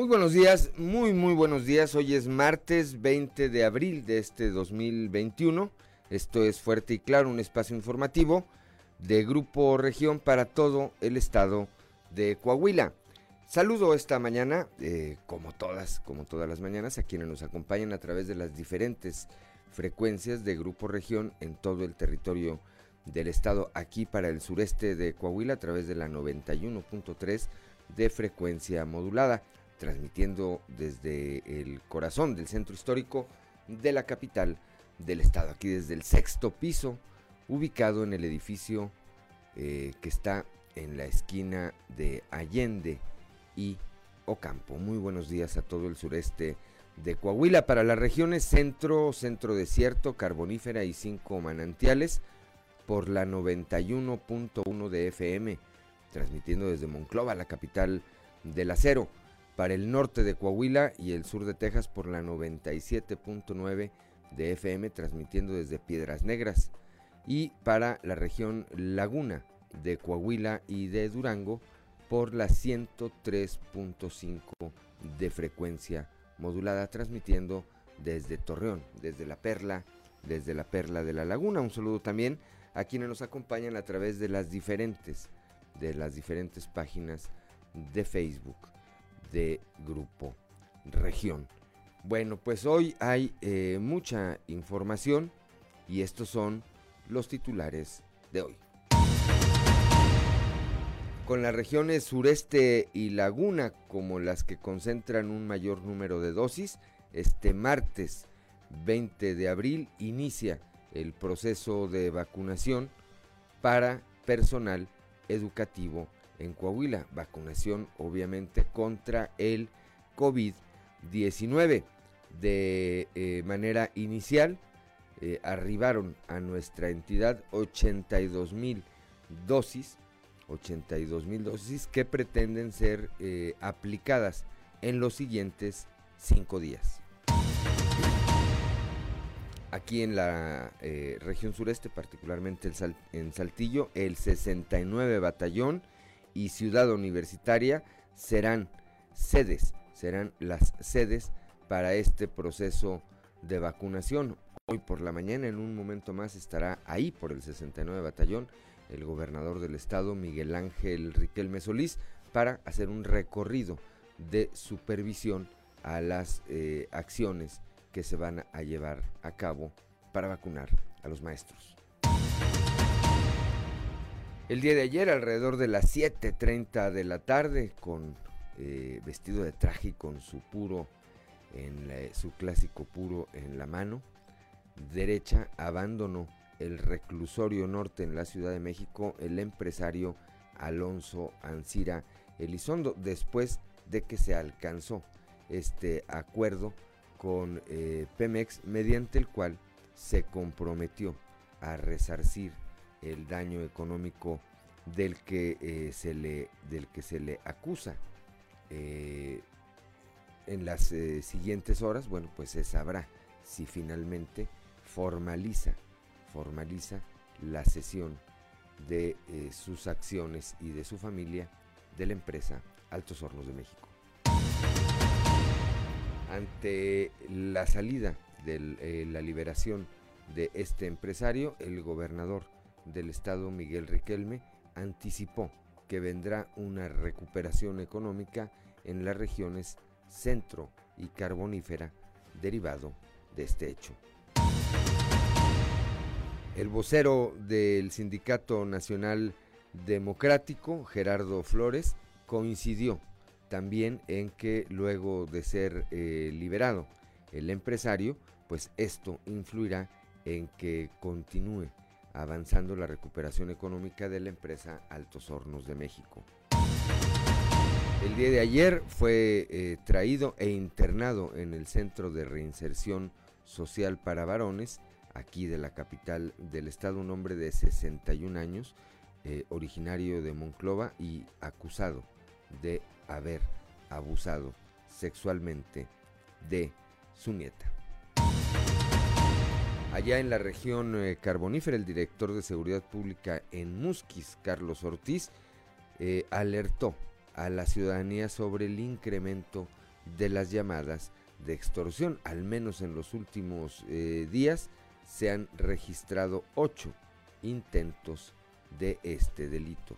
Muy buenos días, muy muy buenos días. Hoy es martes 20 de abril de este 2021. Esto es Fuerte y Claro, un espacio informativo de Grupo Región para todo el estado de Coahuila. Saludo esta mañana, eh, como todas, como todas las mañanas, a quienes nos acompañan a través de las diferentes frecuencias de Grupo Región en todo el territorio del estado, aquí para el sureste de Coahuila a través de la 91.3 de frecuencia modulada transmitiendo desde el corazón del centro histórico de la capital del estado, aquí desde el sexto piso, ubicado en el edificio eh, que está en la esquina de Allende y Ocampo. Muy buenos días a todo el sureste de Coahuila. Para las regiones centro, centro desierto, carbonífera y cinco manantiales, por la 91.1 de FM, transmitiendo desde Monclova, la capital del acero para el norte de Coahuila y el sur de Texas por la 97.9 de FM, transmitiendo desde Piedras Negras, y para la región Laguna de Coahuila y de Durango por la 103.5 de frecuencia modulada, transmitiendo desde Torreón, desde la Perla, desde la Perla de la Laguna. Un saludo también a quienes nos acompañan a través de las diferentes, de las diferentes páginas de Facebook de Grupo Región. Bueno, pues hoy hay eh, mucha información y estos son los titulares de hoy. Con las regiones sureste y laguna como las que concentran un mayor número de dosis, este martes 20 de abril inicia el proceso de vacunación para personal educativo en Coahuila. Vacunación obviamente contra el COVID-19. De eh, manera inicial eh, arribaron a nuestra entidad 82 mil dosis, 82 mil dosis que pretenden ser eh, aplicadas en los siguientes cinco días. Aquí en la región sureste, particularmente en Saltillo, el 69 Batallón y Ciudad Universitaria serán sedes, serán las sedes para este proceso de vacunación. Hoy por la mañana, en un momento más, estará ahí por el 69 Batallón el gobernador del estado, Miguel Ángel Riquelme Solís, para hacer un recorrido de supervisión a las eh, acciones que se van a llevar a cabo para vacunar a los maestros. El día de ayer, alrededor de las 7.30 de la tarde, con eh, vestido de traje y con su puro, en su clásico puro en la mano derecha, abandonó el reclusorio norte en la Ciudad de México el empresario Alonso Ancira Elizondo, después de que se alcanzó este acuerdo con eh, Pemex, mediante el cual se comprometió a resarcir el daño económico del que, eh, se, le, del que se le acusa. Eh, en las eh, siguientes horas, bueno, pues se sabrá si finalmente formaliza, formaliza la cesión de sus acciones y de su familia de la empresa Altos Hornos de México. Ante la salida de la liberación de este empresario, el gobernador del estado Miguel Riquelme anticipó que vendrá una recuperación económica en las regiones centro y carbonífera derivado de este hecho. El vocero del Sindicato Nacional Democrático, Gerardo Flores, coincidió también en que luego de ser eh, liberado el empresario, pues esto influirá en que continúe avanzando la recuperación económica de la empresa Altos Hornos de México. El día de ayer fue eh, traído e internado en el Centro de Reinserción Social para Varones, aquí de la capital del estado, un hombre de 61 años, eh, originario de Monclova y acusado de haber abusado sexualmente de su nieta. Allá en la región eh, carbonífera, el director de Seguridad Pública en Musquis, Carlos Ortiz, eh, alertó a la ciudadanía sobre el incremento de las llamadas de extorsión. Al menos en los últimos eh, días se han registrado ocho intentos de este delito.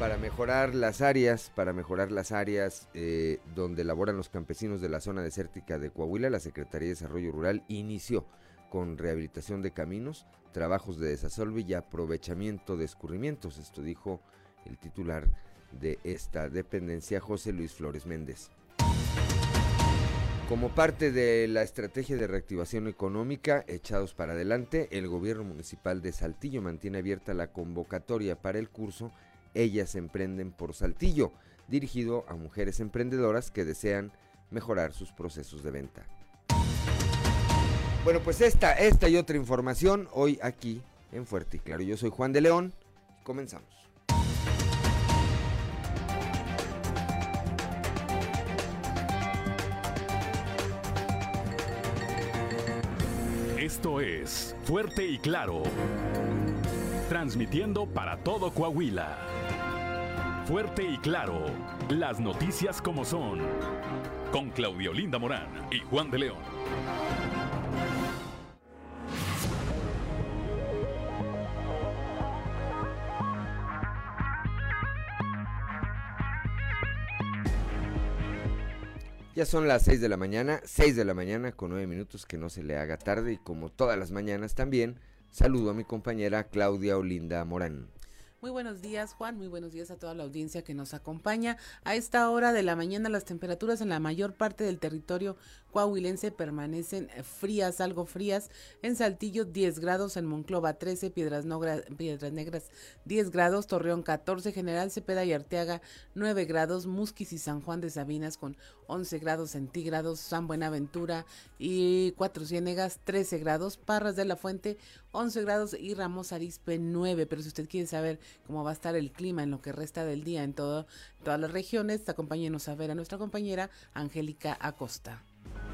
Para mejorar las áreas, para mejorar las áreas eh, donde laboran los campesinos de la zona desértica de Coahuila, la Secretaría de Desarrollo Rural inició con rehabilitación de caminos, trabajos de desasolve y aprovechamiento de escurrimientos. Esto dijo el titular de esta dependencia, José Luis Flores Méndez. Como parte de la estrategia de reactivación económica echados para adelante, el gobierno municipal de Saltillo mantiene abierta la convocatoria para el curso Ellas Emprenden por Saltillo, dirigido a mujeres emprendedoras que desean mejorar sus procesos de venta. Bueno, pues esta, esta y otra información hoy aquí en Fuerte y Claro. Yo soy Juan de León. Comenzamos. Esto es Fuerte y Claro. Transmitiendo para todo Coahuila. Fuerte y Claro. Las noticias como son. Con Claudio Linda Morán y Juan de León. Ya son las 6 de la mañana, 6 de la mañana con 9 minutos, que no se le haga tarde y como todas las mañanas también, saludo a mi compañera Claudia Olinda Morán. Muy buenos días, Juan. Muy buenos días a toda la audiencia que nos acompaña. A esta hora de la mañana las temperaturas en la mayor parte del territorio coahuilense permanecen frías, algo frías. En Saltillo 10 grados, en Monclova 13, Piedras, Piedras Negras 10 grados, Torreón 14, General Cepeda y Arteaga 9 grados, Musquis y San Juan de Sabinas con 11 grados centígrados, San Buenaventura y Cuatro Ciénegas 13 grados, Parras de la Fuente 11 grados. Y Ramos Arispe 9. Pero si usted quiere saber cómo va a estar el clima en lo que resta del día en todo, todas las regiones, acompáñenos a ver a nuestra compañera Angélica Acosta.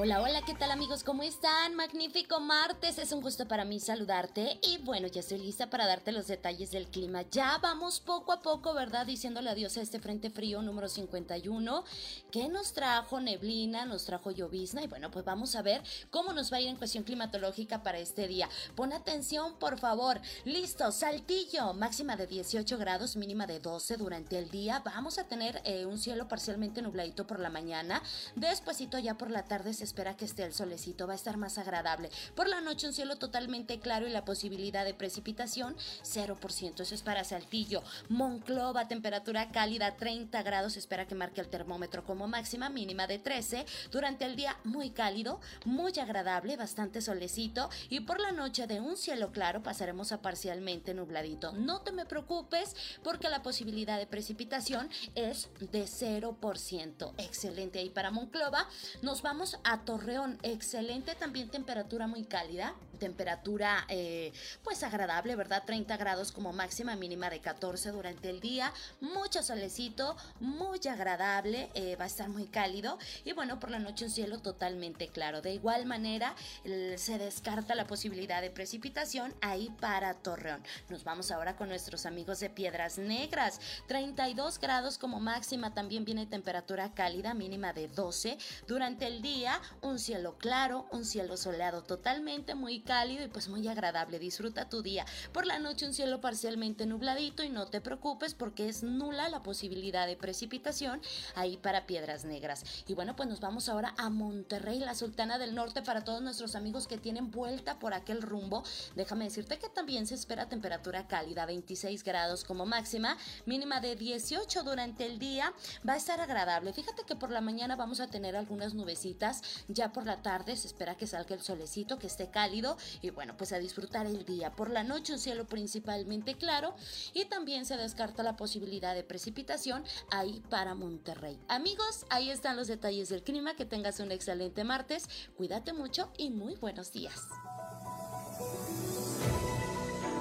Hola, hola, ¿qué tal amigos? ¿Cómo están? Magnífico martes, es un gusto para mí saludarte y bueno, ya estoy lista para darte los detalles del clima. Ya vamos poco a poco, ¿verdad? Diciéndole adiós a este frente frío número 51 que nos trajo neblina, nos trajo llovizna y bueno, pues vamos a ver cómo nos va a ir en cuestión climatológica para este día. Pon atención, por favor. Listo, Saltillo, máxima de 18 grados, mínima de 12 durante el día. Vamos a tener eh, un cielo parcialmente nubladito por la mañana. Despuésito ya por la tarde se espera que esté el solecito, va a estar más agradable. Por la noche un cielo totalmente claro y la posibilidad de precipitación 0%. Eso es para Saltillo. Monclova, temperatura cálida 30 grados, espera que marque el termómetro como máxima, mínima de 13. Durante el día muy cálido, muy agradable, bastante solecito y por la noche de un cielo claro pasaremos a parcialmente nubladito. No te me preocupes porque la posibilidad de precipitación es de 0%. Excelente ahí para Monclova. Nos vamos a Torreón, excelente también temperatura muy cálida, temperatura eh, pues agradable, ¿verdad? 30 grados como máxima, mínima de 14 durante el día, mucho solecito, muy agradable, eh, va a estar muy cálido y bueno, por la noche un cielo totalmente claro. De igual manera, se descarta la posibilidad de precipitación ahí para Torreón. Nos vamos ahora con nuestros amigos de Piedras Negras, 32 grados como máxima, también viene temperatura cálida, mínima de 12 durante el día, un cielo claro, un cielo soleado totalmente muy cálido y pues muy agradable. Disfruta tu día. Por la noche un cielo parcialmente nubladito y no te preocupes porque es nula la posibilidad de precipitación ahí para Piedras Negras. Y bueno, pues nos vamos ahora a Monterrey, la Sultana del Norte para todos nuestros amigos que tienen vuelta por aquel rumbo. Déjame decirte que también se espera temperatura cálida, 26 grados como máxima, mínima de 18 durante el día. Va a estar agradable. Fíjate que por la mañana vamos a tener algunas nubecitas ya por la tarde se espera que salga el solecito, que esté cálido y bueno, pues a disfrutar el día. Por la noche un cielo principalmente claro y también se descarta la posibilidad de precipitación ahí para Monterrey. Amigos, ahí están los detalles del clima. Que tengas un excelente martes. Cuídate mucho y muy buenos días.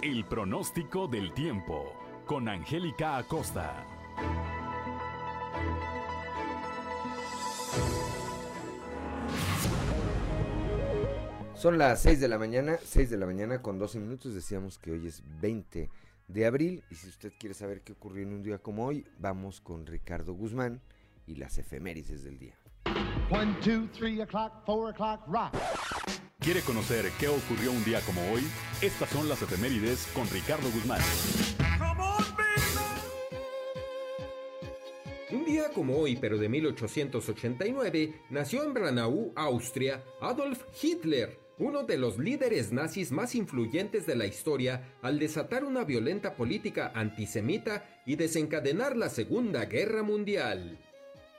El pronóstico del tiempo con Angélica Acosta. Son las 6 de la mañana, 6 de la mañana con 12 minutos. Decíamos que hoy es 20 de abril. Y si usted quiere saber qué ocurrió en un día como hoy, vamos con Ricardo Guzmán y las efemérides del día. 1, 2, 3 o'clock, 4 o'clock, rock. ¿Quiere conocer qué ocurrió un día como hoy? Estas son las efemérides con Ricardo Guzmán. Un día como hoy, pero de 1889, nació en Branau, Austria, Adolf Hitler, uno de los líderes nazis más influyentes de la historia al desatar una violenta política antisemita y desencadenar la Segunda Guerra Mundial.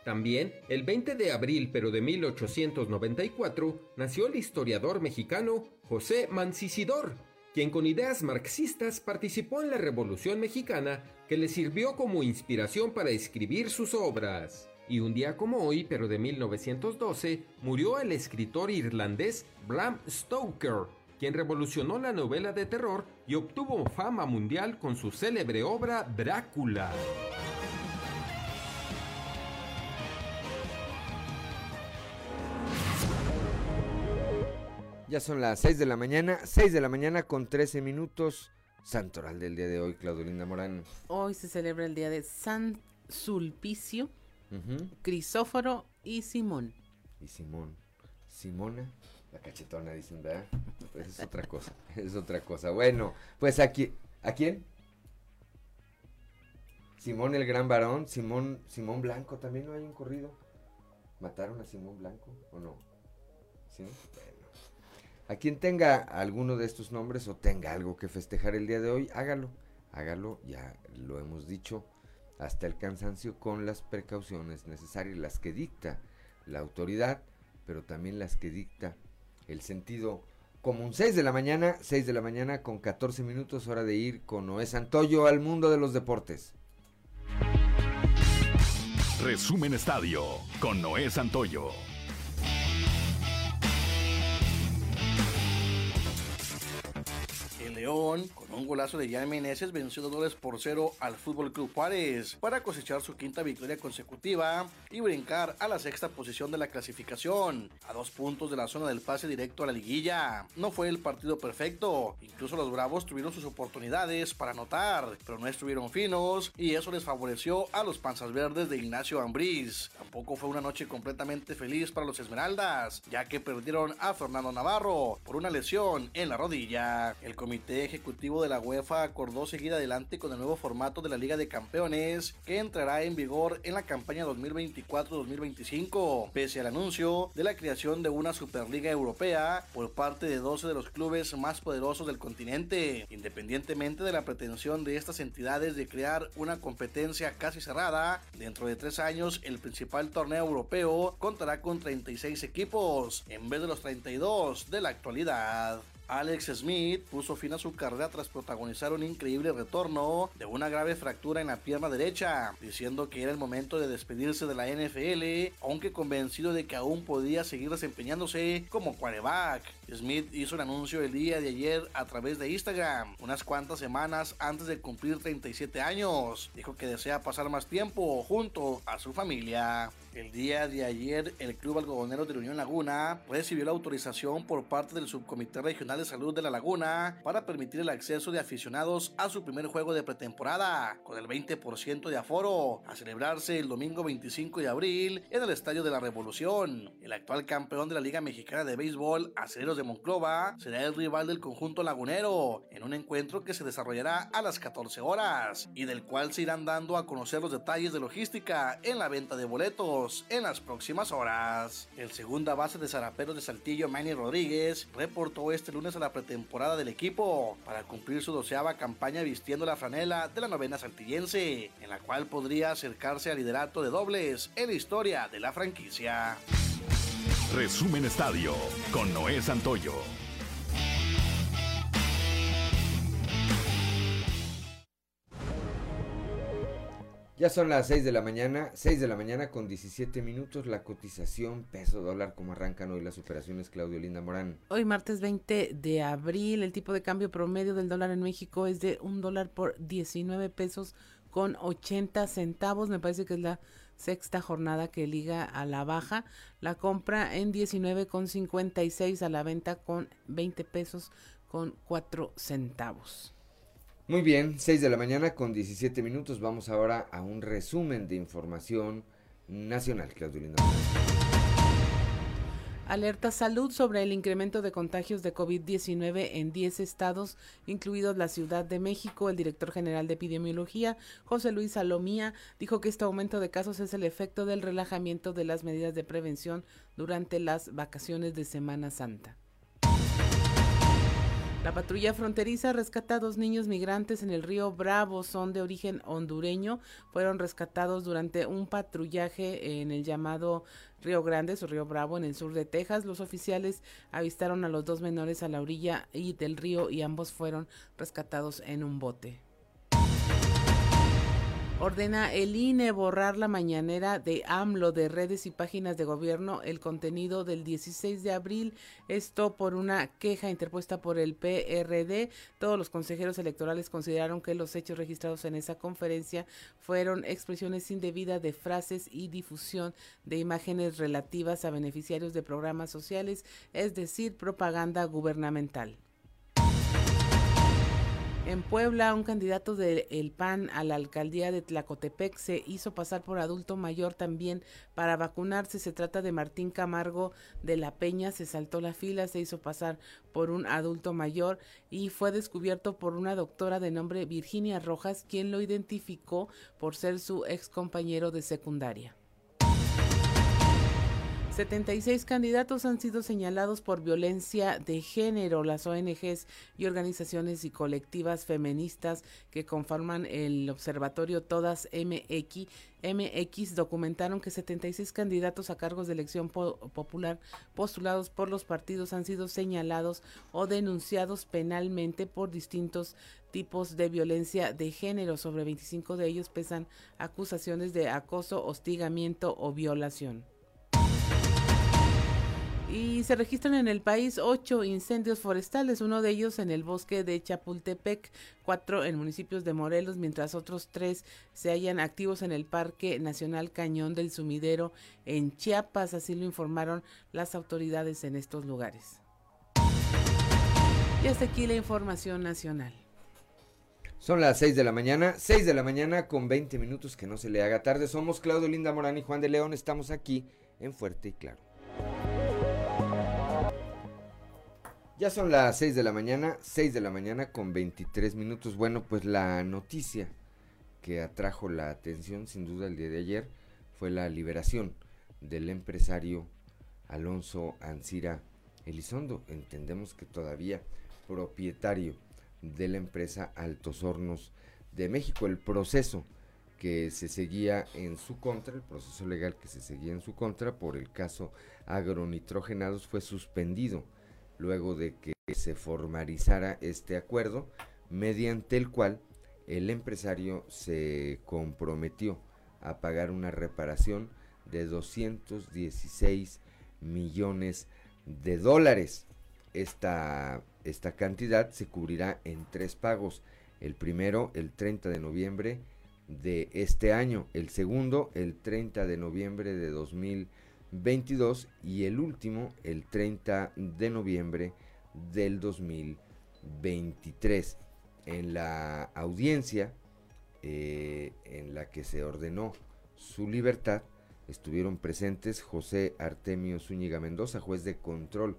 También, el 20 de abril pero de 1894, nació el historiador mexicano José Mancisidor, quien con ideas marxistas participó en la Revolución Mexicana que le sirvió como inspiración para escribir sus obras. Y un día como hoy, pero de 1912, murió el escritor irlandés Bram Stoker, quien revolucionó la novela de terror y obtuvo fama mundial con su célebre obra Drácula. Ya son las 6 de la mañana, 6 de la mañana con 13 minutos. Santoral del día de hoy, Claudelinda Morán. Hoy se celebra el día de San Sulpicio, Crisóforo y Simón. Y Simón. Simona, la cachetona, dicen, ¿verdad? Pues es otra cosa, es otra cosa. Bueno, pues aquí, ¿a quién? Simón el gran varón, Simón, Simón Blanco, también no hay un corrido. ¿Mataron a Simón Blanco o no? ¿Sí? A quien tenga alguno de estos nombres o tenga algo que festejar el día de hoy, hágalo. Hágalo, ya lo hemos dicho, hasta el cansancio con las precauciones necesarias, las que dicta la autoridad, pero también las que dicta el sentido común. 6 de la mañana, 6 de la mañana con 14 minutos, hora de ir con Noé Santoyo al mundo de los deportes. Resumen Estadio con Noé Santoyo. León, con un golazo de Jan Meneses, venció dos por cero al Fútbol Club Juárez para cosechar su quinta victoria consecutiva y brincar a la sexta posición de la clasificación, a dos puntos de la zona del pase directo a la liguilla. No fue el partido perfecto, incluso los Bravos tuvieron sus oportunidades para anotar, pero no estuvieron finos y eso les favoreció a los Panzas Verdes de Ignacio Ambriz. Tampoco fue una noche completamente feliz para los Esmeraldas, ya que perdieron a Fernando Navarro por una lesión en la rodilla. El comité Ejecutivo de la UEFA acordó seguir adelante con el nuevo formato de la Liga de Campeones que entrará en vigor en la campaña 2024-2025, pese al anuncio de la creación de una Superliga Europea por parte de 12 de los clubes más poderosos del continente, independientemente de la pretensión de estas entidades de crear una competencia casi cerrada. Dentro de tres años, el principal torneo europeo contará con 36 equipos, en vez de los 32 de la actualidad. Alex Smith puso fin a su carrera tras protagonizar un increíble retorno de una grave fractura en la pierna derecha, diciendo que era el momento de despedirse de la NFL, aunque convencido de que aún podía seguir desempeñándose como quarterback. Smith hizo un anuncio el día de ayer a través de Instagram, unas cuantas semanas antes de cumplir 37 años. Dijo que desea pasar más tiempo junto a su familia. El día de ayer, el Club Algodonero de la Unión Laguna recibió la autorización por parte del Subcomité Regional de Salud de la Laguna para permitir el acceso de aficionados a su primer juego de pretemporada, con el 20% de aforo, a celebrarse el domingo 25 de abril en el Estadio de la Revolución. El actual campeón de la Liga Mexicana de Béisbol, Acereros de Monclova, será el rival del conjunto lagunero, en un encuentro que se desarrollará a las 14 horas y del cual se irán dando a conocer los detalles de logística en la venta de boletos en las próximas horas. El segunda base de Zaraperos de Saltillo, Manny Rodríguez, reportó este lunes a la pretemporada del equipo para cumplir su doceava campaña vistiendo la franela de la novena saltillense, en la cual podría acercarse al liderato de dobles en la historia de la franquicia. Resumen Estadio con Noé Santoyo. Ya son las 6 de la mañana, 6 de la mañana con 17 minutos, la cotización peso dólar, como arrancan hoy las operaciones, Claudio Linda Morán. Hoy martes 20 de abril, el tipo de cambio promedio del dólar en México es de un dólar por 19 pesos con 80 centavos, me parece que es la sexta jornada que liga a la baja. La compra en 19,56 a la venta con 20 pesos con 4 centavos. Muy bien, 6 de la mañana con 17 minutos. Vamos ahora a un resumen de información nacional, Claudio Linda. Alerta salud sobre el incremento de contagios de COVID-19 en 10 estados, incluidos la Ciudad de México. El director general de epidemiología, José Luis Salomía, dijo que este aumento de casos es el efecto del relajamiento de las medidas de prevención durante las vacaciones de Semana Santa. La patrulla fronteriza rescata a dos niños migrantes en el río Bravo, son de origen hondureño, fueron rescatados durante un patrullaje en el llamado Río Grande o Río Bravo en el sur de Texas. Los oficiales avistaron a los dos menores a la orilla y del río y ambos fueron rescatados en un bote. Ordena el INE borrar la mañanera de AMLO de redes y páginas de gobierno el contenido del 16 de abril. Esto por una queja interpuesta por el PRD. Todos los consejeros electorales consideraron que los hechos registrados en esa conferencia fueron expresiones indebidas de frases y difusión de imágenes relativas a beneficiarios de programas sociales, es decir, propaganda gubernamental. En Puebla, un candidato del PAN a la alcaldía de Tlacotepec se hizo pasar por adulto mayor también para vacunarse. Se trata de Martín Camargo de la Peña. Se saltó la fila, se hizo pasar por un adulto mayor y fue descubierto por una doctora de nombre Virginia Rojas, quien lo identificó por ser su ex compañero de secundaria. 76 candidatos han sido señalados por violencia de género. Las ONGs y organizaciones y colectivas feministas que conforman el observatorio Todas MX, documentaron que 76 candidatos a cargos de elección popular postulados por los partidos han sido señalados o denunciados penalmente por distintos tipos de violencia de género. Sobre 25 de ellos pesan acusaciones de acoso, hostigamiento o violación. Y se registran en el país ocho incendios forestales, uno de ellos en el bosque de Chapultepec, cuatro en municipios de Morelos, mientras otros tres se hallan activos en el Parque Nacional Cañón del Sumidero en Chiapas, así lo informaron las autoridades en estos lugares. Y hasta aquí la información nacional. Son las seis de la mañana, seis de la mañana con 20 minutos que no se le haga tarde. Somos Claudio Linda Morán y Juan de León, estamos aquí en Fuerte y Claro. Ya son las 6 de la mañana, 6 de la mañana con 23 minutos. Bueno, pues la noticia que atrajo la atención sin duda el día de ayer fue la liberación del empresario Alonso Ancira Elizondo. Entendemos que todavía propietario de la empresa Altos Hornos de México. El proceso que se seguía en su contra, el proceso legal que se seguía en su contra por el caso agronitrogenados fue suspendido luego de que se formalizara este acuerdo, mediante el cual el empresario se comprometió a pagar una reparación de 216 millones de dólares. Esta, esta cantidad se cubrirá en tres pagos. El primero, el 30 de noviembre de este año. El segundo, el 30 de noviembre de 2020 22 y el último el 30 de noviembre del 2023. En la audiencia eh, en la que se ordenó su libertad estuvieron presentes José Artemio Zúñiga Mendoza, juez de control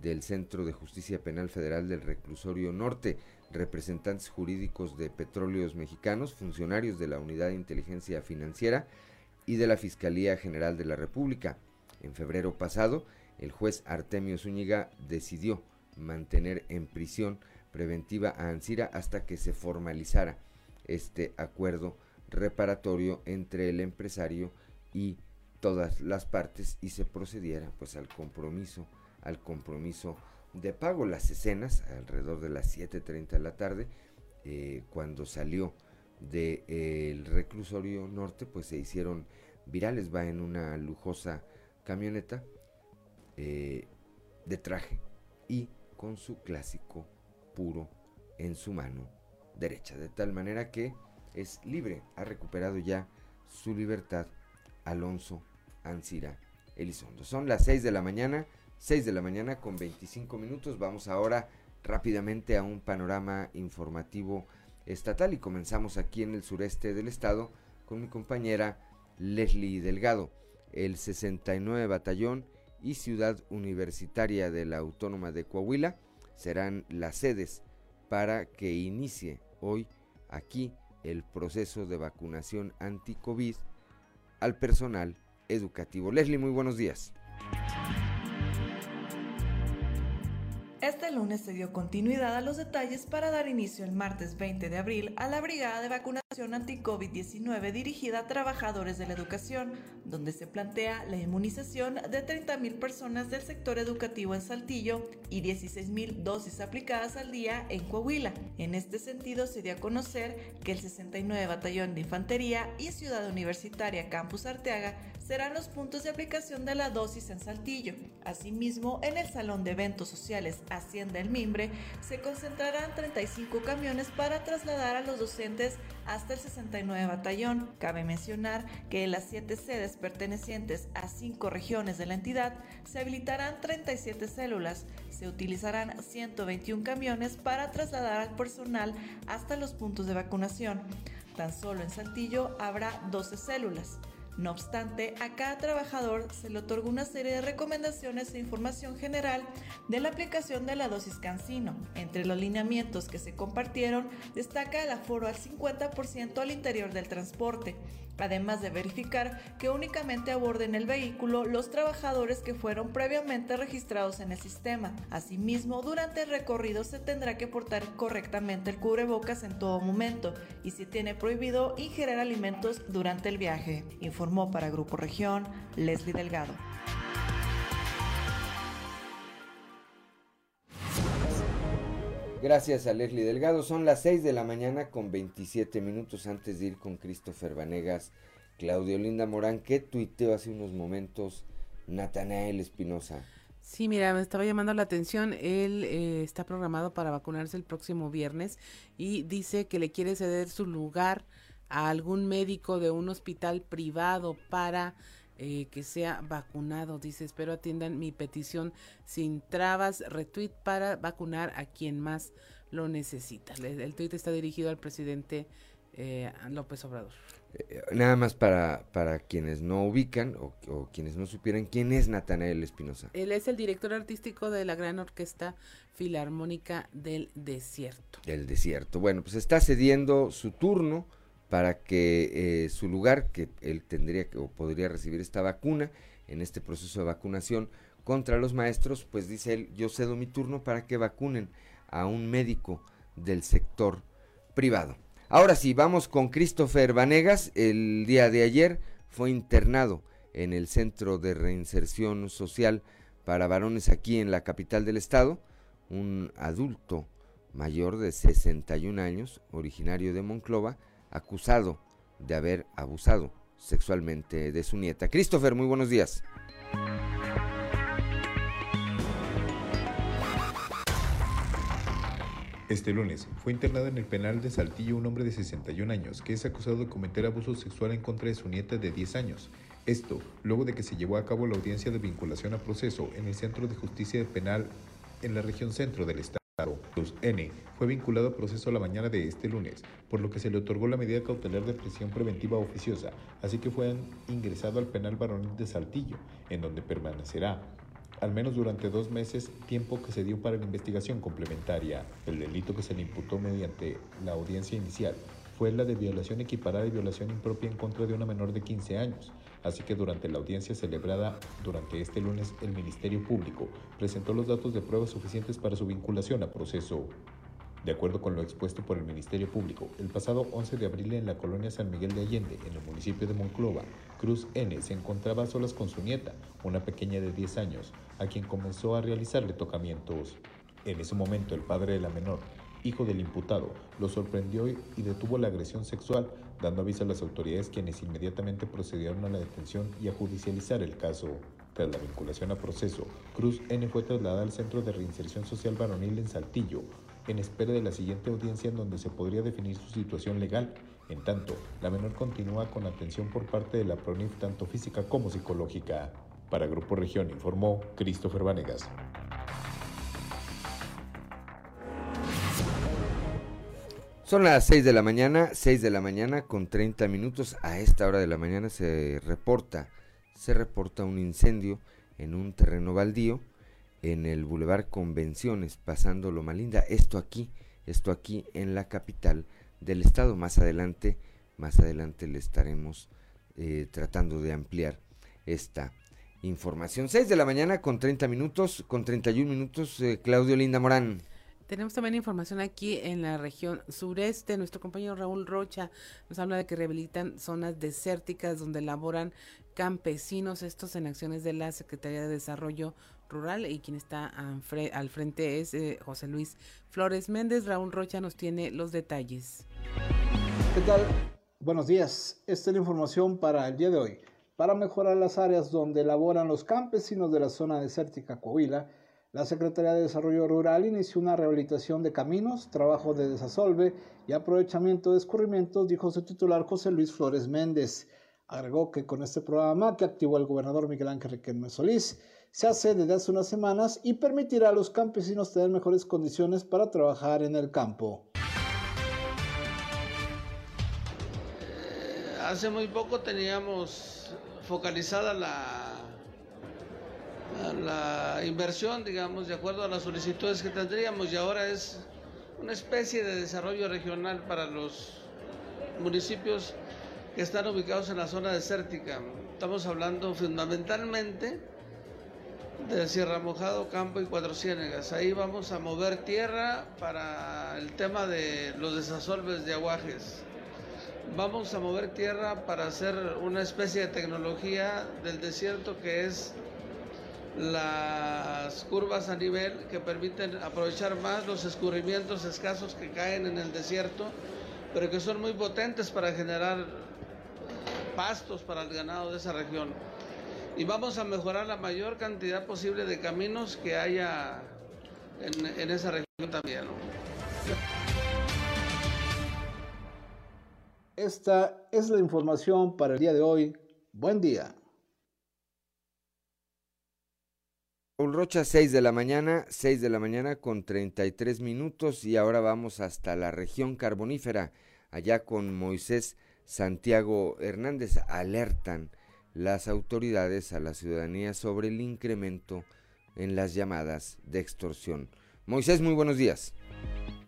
del Centro de Justicia Penal Federal del Reclusorio Norte, representantes jurídicos de Petróleos Mexicanos, funcionarios de la Unidad de Inteligencia Financiera y de la Fiscalía General de la República. En febrero pasado, el juez Artemio Zúñiga decidió mantener en prisión preventiva a Ansira hasta que se formalizara este acuerdo reparatorio entre el empresario y todas las partes y se procediera pues al compromiso al compromiso de pago. Las escenas alrededor de las 7.30 de la tarde eh, cuando salió del reclusorio norte pues se hicieron virales. Va en una lujosa camioneta eh, de traje y con su clásico puro en su mano derecha. De tal manera que es libre, ha recuperado ya su libertad Alonso Ancira Elizondo. Son las 6 de la mañana, 6 de la mañana con 25 minutos. Vamos ahora rápidamente a un panorama informativo estatal y comenzamos aquí en el sureste del estado con mi compañera Leslie Delgado. El 69 Batallón y Ciudad Universitaria de la Autónoma de Coahuila serán las sedes para que inicie hoy aquí el proceso de vacunación anti-COVID al personal educativo. Leslie, muy buenos días. Este lunes se dio continuidad a los detalles para dar inicio el martes 20 de abril a la brigada de vacunación anti-COVID-19 dirigida a trabajadores de la educación, donde se plantea la inmunización de 30.000 personas del sector educativo en Saltillo y 16.000 dosis aplicadas al día en Coahuila. En este sentido, se dio a conocer que el 69 Batallón de Infantería y Ciudad Universitaria Campus Arteaga serán los puntos de aplicación de la dosis en Saltillo. Asimismo, en el Salón de Eventos Sociales Hacienda El Mimbre se concentrarán 35 camiones para trasladar a los docentes hasta el 69 Batallón. Cabe mencionar que en las siete sedes pertenecientes a cinco regiones de la entidad se habilitarán 37 células. Se utilizarán 121 camiones para trasladar al personal hasta los puntos de vacunación. Tan solo en Saltillo habrá 12 células. No obstante, a cada trabajador se le otorga una serie de recomendaciones e información general de la aplicación de la dosis Cancino. Entre los lineamientos que se compartieron, destaca el aforo al 50% al interior del transporte, además de verificar que únicamente aborden el vehículo los trabajadores que fueron previamente registrados en el sistema. Asimismo, durante el recorrido se tendrá que portar correctamente el cubrebocas en todo momento y se tiene prohibido ingerir alimentos durante el viaje, informó para Grupo Región Leslie Delgado. Gracias a Leslie Delgado. Son las 6 de la mañana con 27 minutos antes de ir con Christopher Vanegas. Claudio Linda Morán, ¿qué tuiteó hace unos momentos Natanael Espinosa? Sí, mira, me estaba llamando la atención. Él eh, está programado para vacunarse el próximo viernes y dice que le quiere ceder su lugar a algún médico de un hospital privado para eh, que sea vacunado. Dice, espero atiendan mi petición sin trabas. Retweet para vacunar a quien más lo necesita. El, el tweet está dirigido al presidente eh, López Obrador. Eh, nada más para, para quienes no ubican o, o, quienes no supieran quién es Natanael Espinosa. Él es el director artístico de la Gran Orquesta Filarmónica del Desierto. Del Desierto. Bueno, pues está cediendo su turno para que eh, su lugar, que él tendría o podría recibir esta vacuna en este proceso de vacunación contra los maestros, pues dice él, yo cedo mi turno para que vacunen a un médico del sector privado. Ahora sí, vamos con Christopher Vanegas. El día de ayer fue internado en el Centro de Reinserción Social para Varones aquí en la capital del estado. Un adulto mayor de 61 años, originario de Monclova, acusado de haber abusado sexualmente de su nieta. Christopher, muy buenos días. Este lunes fue internado en el penal de Saltillo un hombre de 61 años que es acusado de cometer abuso sexual en contra de su nieta de 10 años. Esto luego de que se llevó a cabo la audiencia de vinculación a proceso en el Centro de Justicia Penal en la región centro del estado. N fue vinculado a proceso la mañana de este lunes, por lo que se le otorgó la medida cautelar de prisión preventiva oficiosa, así que fue ingresado al penal varonil de Saltillo, en donde permanecerá al menos durante dos meses, tiempo que se dio para la investigación complementaria. El delito que se le imputó mediante la audiencia inicial fue la de violación equiparada y violación impropia en contra de una menor de 15 años. Así que durante la audiencia celebrada durante este lunes, el Ministerio Público presentó los datos de pruebas suficientes para su vinculación a proceso. De acuerdo con lo expuesto por el Ministerio Público, el pasado 11 de abril en la colonia San Miguel de Allende, en el municipio de Monclova, Cruz N se encontraba a solas con su nieta, una pequeña de 10 años, a quien comenzó a realizarle tocamientos. En ese momento, el padre de la menor, hijo del imputado, lo sorprendió y detuvo la agresión sexual, dando aviso a las autoridades quienes inmediatamente procedieron a la detención y a judicializar el caso. Tras la vinculación a proceso, Cruz N fue trasladada al Centro de Reinserción Social Varonil en Saltillo, en espera de la siguiente audiencia en donde se podría definir su situación legal En tanto, la menor continúa con atención por parte de la PRONIF tanto física como psicológica. Para Grupo Región informó Christopher Vanegas. Son las 6 de la mañana, 6 de la mañana con 30 minutos. A esta hora de la mañana se reporta, se reporta un incendio en un terreno baldío en el Boulevard Convenciones, pasando Loma Linda. Esto aquí, esto aquí en la capital del estado. Más adelante, más adelante le estaremos eh, tratando de ampliar esta información. 6 de la mañana con 30 minutos, con 31 minutos, eh, Claudio Linda Morán. Tenemos también información aquí en la región sureste. Nuestro compañero Raúl Rocha nos habla de que rehabilitan zonas desérticas donde laboran campesinos, estos en acciones de la Secretaría de Desarrollo Rural y quien está al frente es eh, José Luis Flores Méndez. Raúl Rocha nos tiene los detalles. ¿Qué tal? Buenos días. Esta es la información para el día de hoy. Para mejorar las áreas donde laboran los campesinos de la zona desértica Coahuila, la Secretaría de Desarrollo Rural inició una rehabilitación de caminos, trabajo de desasolve y aprovechamiento de escurrimientos, dijo su titular José Luis Flores Méndez. Agregó que con este programa que activó el gobernador Miguel Ángel Riquelme Solís, se hace desde hace unas semanas y permitirá a los campesinos tener mejores condiciones para trabajar en el campo. Hace muy poco teníamos focalizada la la inversión, digamos, de acuerdo a las solicitudes que tendríamos y ahora es una especie de desarrollo regional para los municipios que están ubicados en la zona desértica. Estamos hablando fundamentalmente de Sierra Mojado, Campo y Cuatro Ciénegas. Ahí vamos a mover tierra para el tema de los desasolves de aguajes. Vamos a mover tierra para hacer una especie de tecnología del desierto que es las curvas a nivel que permiten aprovechar más los escurrimientos escasos que caen en el desierto, pero que son muy potentes para generar pastos para el ganado de esa región. Y vamos a mejorar la mayor cantidad posible de caminos que haya en, esa región también. Esta es la información para el día de hoy. Buen día. Rocha, 6 de la mañana, 6 de la mañana con 33 minutos y ahora vamos hasta la región carbonífera, allá con Moisés Santiago Hernández. Alertan las autoridades a la ciudadanía sobre el incremento en las llamadas de extorsión. Moisés, muy buenos días.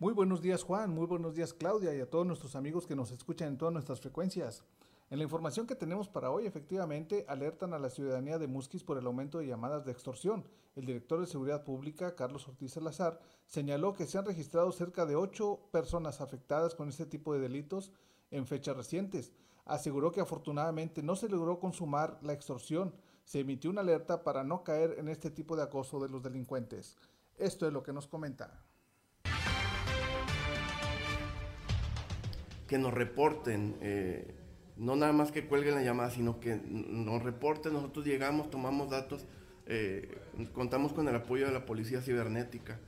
Muy buenos días Juan, muy buenos días Claudia y a todos nuestros amigos que nos escuchan en todas nuestras frecuencias. En la información que tenemos para hoy, efectivamente, alertan a la ciudadanía de Musquis por el aumento de llamadas de extorsión. El director de Seguridad Pública, Carlos Ortiz Salazar, señaló que se han registrado cerca de ocho personas afectadas con este tipo de delitos en fechas recientes. Aseguró que afortunadamente no se logró consumar la extorsión. Se emitió una alerta para no caer en este tipo de acoso de los delincuentes. Esto es lo que nos comenta. Que nos reporten. Eh no nada más que cuelguen la llamada, sino que nos reporten, nosotros llegamos, tomamos datos, eh, contamos con el apoyo de la Policía Cibernética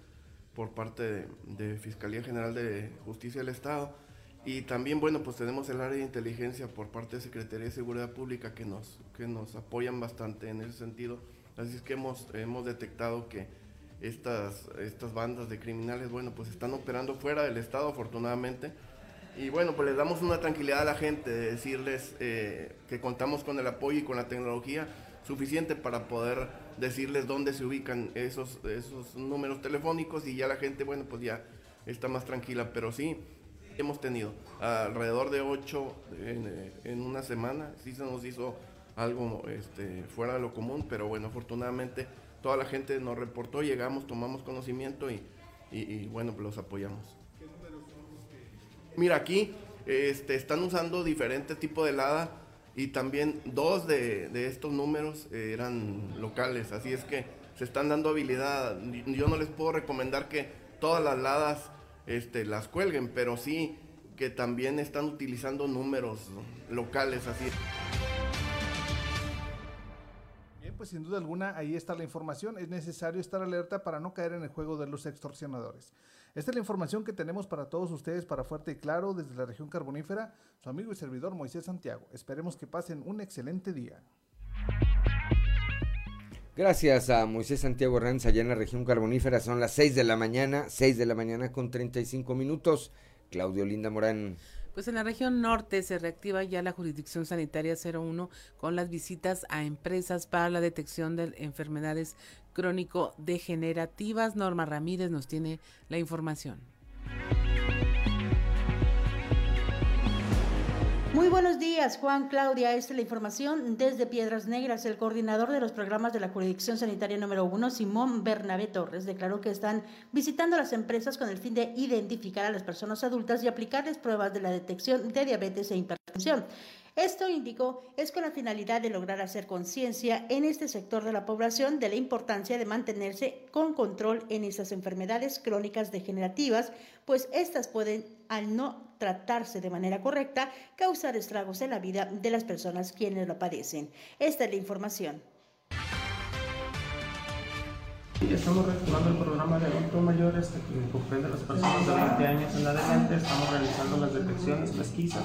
por parte de, Fiscalía General de Justicia del Estado y también, bueno, pues tenemos el área de inteligencia por parte de Secretaría de Seguridad Pública que nos, que nos apoyan bastante en ese sentido. Así es que hemos, hemos detectado que estas, estas bandas de criminales, bueno, pues están operando fuera del Estado afortunadamente y bueno, pues les damos una tranquilidad a la gente, de decirles eh, que contamos con el apoyo y con la tecnología suficiente para poder decirles dónde se ubican esos, esos números telefónicos y ya la gente, bueno, pues ya está más tranquila. Pero sí, hemos tenido alrededor de ocho en, una semana, sí se nos hizo algo este, fuera de lo común, pero bueno, afortunadamente toda la gente nos reportó, llegamos, tomamos conocimiento y, y bueno, pues los apoyamos. Mira, aquí este, están usando diferentes tipos de helada y también dos de, estos números eran locales, así es que se están dando habilidad. Yo no les puedo recomendar que todas las ladas este, las cuelguen, pero sí que también están utilizando números locales, así. Bien, pues sin duda alguna ahí está la información. Es necesario estar alerta para no caer en el juego de los extorsionadores. Esta es la información que tenemos para todos ustedes para Fuerte y Claro desde la región carbonífera. Su amigo y servidor Moisés Santiago. Esperemos que pasen un excelente día. Gracias a Moisés Santiago Hernández allá en la región carbonífera. Son las 6 de la mañana, 6 de la mañana con 35 minutos. Claudio Linda Morán. Pues en la región norte se reactiva ya la jurisdicción sanitaria 01 con las visitas a empresas para la detección de enfermedades crónico-degenerativas. Norma Ramírez nos tiene la información. Muy buenos días, Juan Claudia. Esta es la información desde Piedras Negras. El coordinador de los programas de la jurisdicción sanitaria número uno, Simón Bernabé Torres, declaró que están visitando las empresas con el fin de identificar a las personas adultas y aplicarles pruebas de la detección de diabetes e hipertensión. Esto, indicó, es con la finalidad de lograr hacer conciencia en este sector de la población de la importancia de mantenerse con control en esas enfermedades crónicas degenerativas, pues estas pueden, al no tratarse de manera correcta, causar estragos en la vida de las personas quienes lo padecen. Esta es la información. Estamos reactivando el programa de adulto mayor este, que comprende a las personas de 20 años en adelante. Estamos realizando las detecciones pesquisas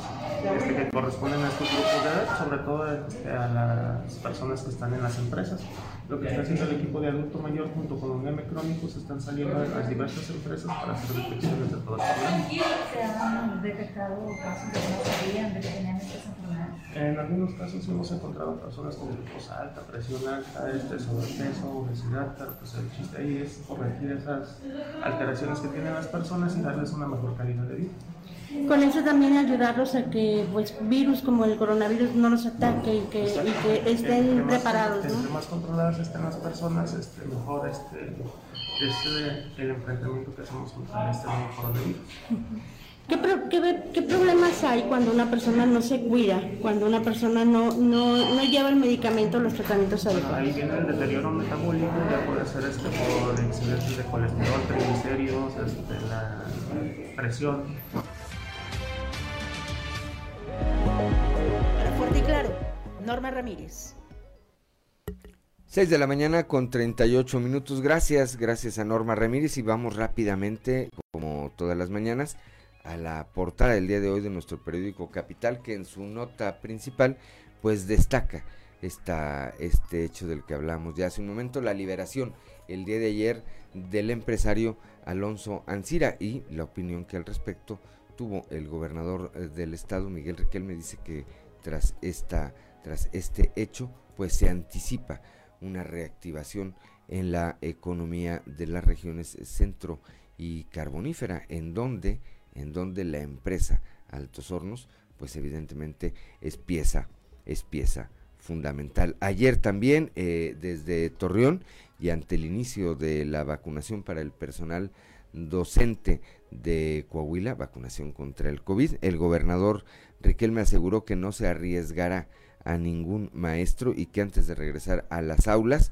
este, que corresponden a estos grupos de edad, sobre todo este, a las personas que están en las empresas. Lo que está haciendo el equipo de adulto mayor junto con un M crónicos están saliendo a las diversas empresas para hacer detecciones de todas las ¿Se han detectado casos que no sabían de que tenían estas enfermedades? En algunos casos hemos encontrado personas con glucosa alta, presión alta, este, sobrepeso, obesidad, pero pues el chiste ahí es corregir esas alteraciones que tienen las personas y darles una mejor calidad de vida. Con eso también ayudarlos a que pues virus como el coronavirus no los ataque y que, y que estén preparados. ¿no? Entre más controladas estén las personas, este, mejor este, es el enfrentamiento que hacemos contra este nuevo coronavirus. ¿Qué, qué, qué, problemas hay cuando una persona no se cuida, cuando una persona no, no, no lleva el medicamento, los tratamientos adecuados? Ahí viene el deterioro metabólico, ya puede ser este por incidencias de colesterol, triglicéridos, este, la presión. Para Fuerte y Claro, Norma Ramírez. 6 de la mañana con 38 minutos. Gracias, gracias a Norma Ramírez y vamos rápidamente, como todas las mañanas, a la portada del día de hoy de nuestro periódico Capital, que en su nota principal pues destaca esta, este hecho del que hablamos ya hace un momento, la liberación el día de ayer del empresario Alonso Ancira y la opinión que al respecto tuvo el gobernador eh, del estado Miguel Riquelme dice que tras esta tras este hecho pues se anticipa una reactivación en la economía de las regiones centro y carbonífera en donde en donde la empresa Altos Hornos, pues evidentemente es pieza, es pieza fundamental. Ayer también eh, desde Torreón y ante el inicio de la vacunación para el personal docente de Coahuila, vacunación contra el COVID, el gobernador Riquelme aseguró que no se arriesgará a ningún maestro y que antes de regresar a las aulas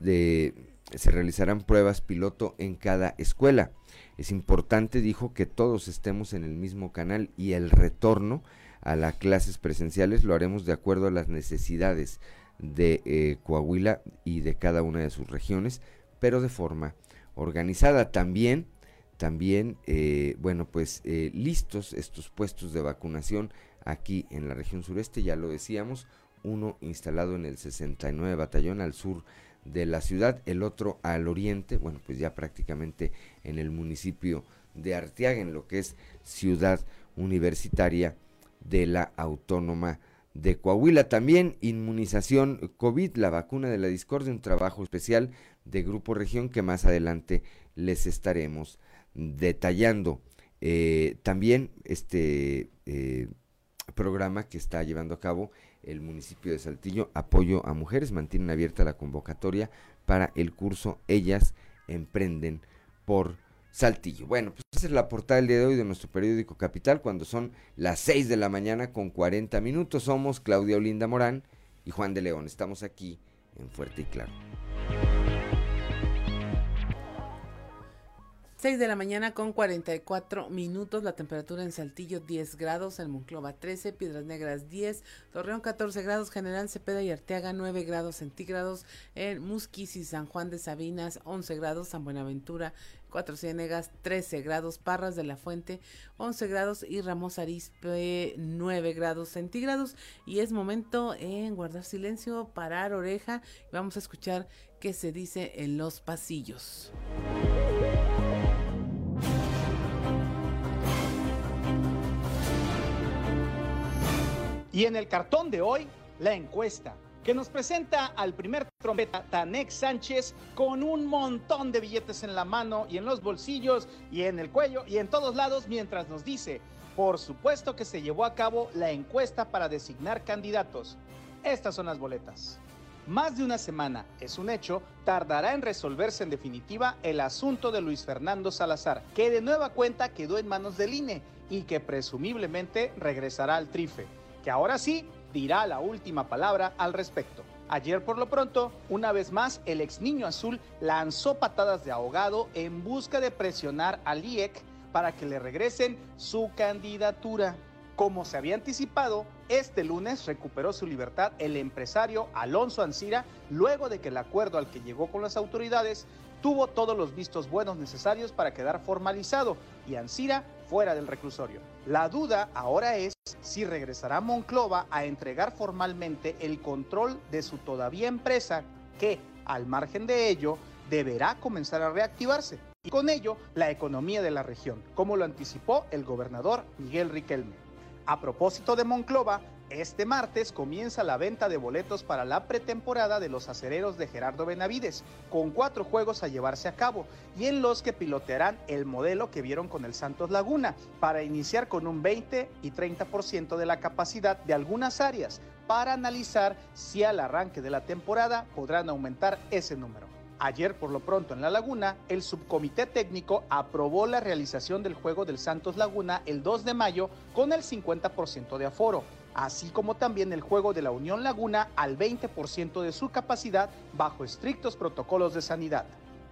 se realizarán pruebas piloto en cada escuela. Es importante, dijo, que todos estemos en el mismo canal y el retorno a las clases presenciales lo haremos de acuerdo a las necesidades de eh, Coahuila y de cada una de sus regiones, pero de forma organizada. También, también, eh, bueno, pues eh, listos estos puestos de vacunación aquí en la región sureste, ya lo decíamos, uno instalado en el 69 Batallón al sur de la ciudad, el otro al oriente, bueno, pues ya prácticamente en el municipio de Arteaga, en lo que es ciudad universitaria de la Autónoma de Coahuila. También inmunización COVID, la vacuna de la discordia, un trabajo especial de Grupo Región que más adelante les estaremos detallando. Eh, también este eh, programa que está llevando a cabo el municipio de Saltillo, apoyo a mujeres, mantienen abierta la convocatoria para el curso Ellas Emprenden por Saltillo. Bueno, pues esa es la portada del día de hoy de nuestro periódico Capital, cuando son las 6 de la mañana con 40 minutos. Somos Claudia Olinda Morán y Juan de León. Estamos aquí en Fuerte y Claro. 6 de la mañana con 44 minutos, la temperatura en Saltillo 10 grados, en Monclova 13, Piedras Negras 10, Torreón 14 grados, General Cepeda y Arteaga 9 grados centígrados, en Musquis y San Juan de Sabinas 11 grados, San Buenaventura 4 Ciénegas 13 grados, Parras de la Fuente 11 grados y Ramos Arispe 9 grados centígrados y es momento en guardar silencio, parar oreja y vamos a escuchar qué se dice en los pasillos. Y en el cartón de hoy, la encuesta que nos presenta al primer trompeta Tanex Sánchez con un montón de billetes en la mano y en los bolsillos y en el cuello y en todos lados mientras nos dice, por supuesto que se llevó a cabo la encuesta para designar candidatos. Estas son las boletas. Más de una semana, es un hecho, tardará en resolverse en definitiva el asunto de Luis Fernando Salazar, que de nueva cuenta quedó en manos del INE y que presumiblemente regresará al trife que ahora sí dirá la última palabra al respecto. Ayer por lo pronto, una vez más, el ex niño azul lanzó patadas de ahogado en busca de presionar al IEC para que le regresen su candidatura. Como se había anticipado, este lunes recuperó su libertad el empresario Alonso Ancira luego de que el acuerdo al que llegó con las autoridades tuvo todos los vistos buenos necesarios para quedar formalizado y Ancira fuera del reclusorio. La duda ahora es si regresará Monclova a entregar formalmente el control de su todavía empresa que, al margen de ello, deberá comenzar a reactivarse y con ello la economía de la región, como lo anticipó el gobernador Miguel Riquelme. A propósito de Monclova, este martes comienza la venta de boletos para la pretemporada de los acereros de Gerardo Benavides, con cuatro juegos a llevarse a cabo y en los que pilotearán el modelo que vieron con el Santos Laguna, para iniciar con un 20 y 30% de la capacidad de algunas áreas, para analizar si al arranque de la temporada podrán aumentar ese número. Ayer, por lo pronto, en La Laguna, el subcomité técnico aprobó la realización del juego del Santos Laguna el 2 de mayo con el 50% de aforo así como también el juego de la Unión Laguna al 20% de su capacidad bajo estrictos protocolos de sanidad.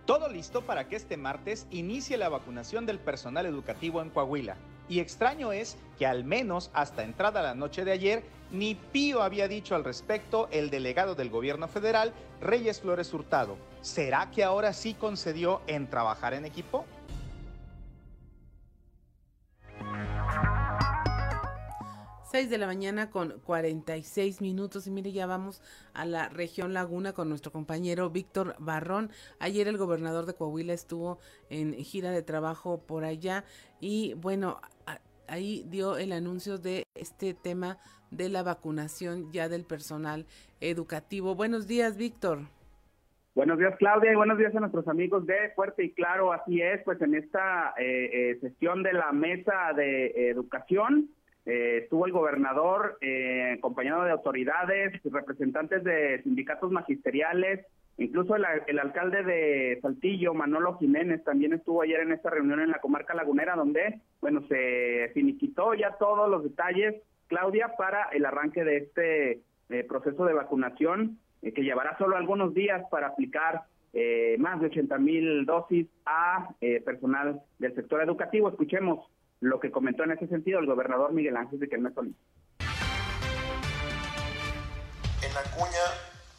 Todo listo para que este martes inicie la vacunación del personal educativo en Coahuila. Y extraño es que al menos hasta entrada la noche de ayer, ni Pío había dicho al respecto el delegado del gobierno federal, Reyes Flores Hurtado. ¿Será que ahora sí concedió en trabajar en equipo? 6 de la mañana con 46 minutos y mire ya vamos a la región Laguna con nuestro compañero Víctor Barrón. Ayer el gobernador de Coahuila estuvo en gira de trabajo por allá y bueno, ahí dio el anuncio de este tema de la vacunación ya del personal educativo. Buenos días, Víctor. Buenos días, Claudia, y buenos días a nuestros amigos de Fuerte y Claro. Así es, pues en esta eh, eh, sesión de la mesa de educación, eh, estuvo el gobernador eh, acompañado de autoridades, representantes de sindicatos magisteriales, incluso el, alcalde de Saltillo, Manolo Jiménez, también estuvo ayer en esta reunión en la comarca lagunera, donde, bueno, se finiquitó ya todos los detalles, Claudia, para el arranque de este eh, proceso de vacunación, que llevará solo algunos días para aplicar más de 80 mil dosis a personal del sector educativo. Escuchemos lo que comentó en ese sentido el gobernador Miguel Ángel de Quilmes Solís. En Acuña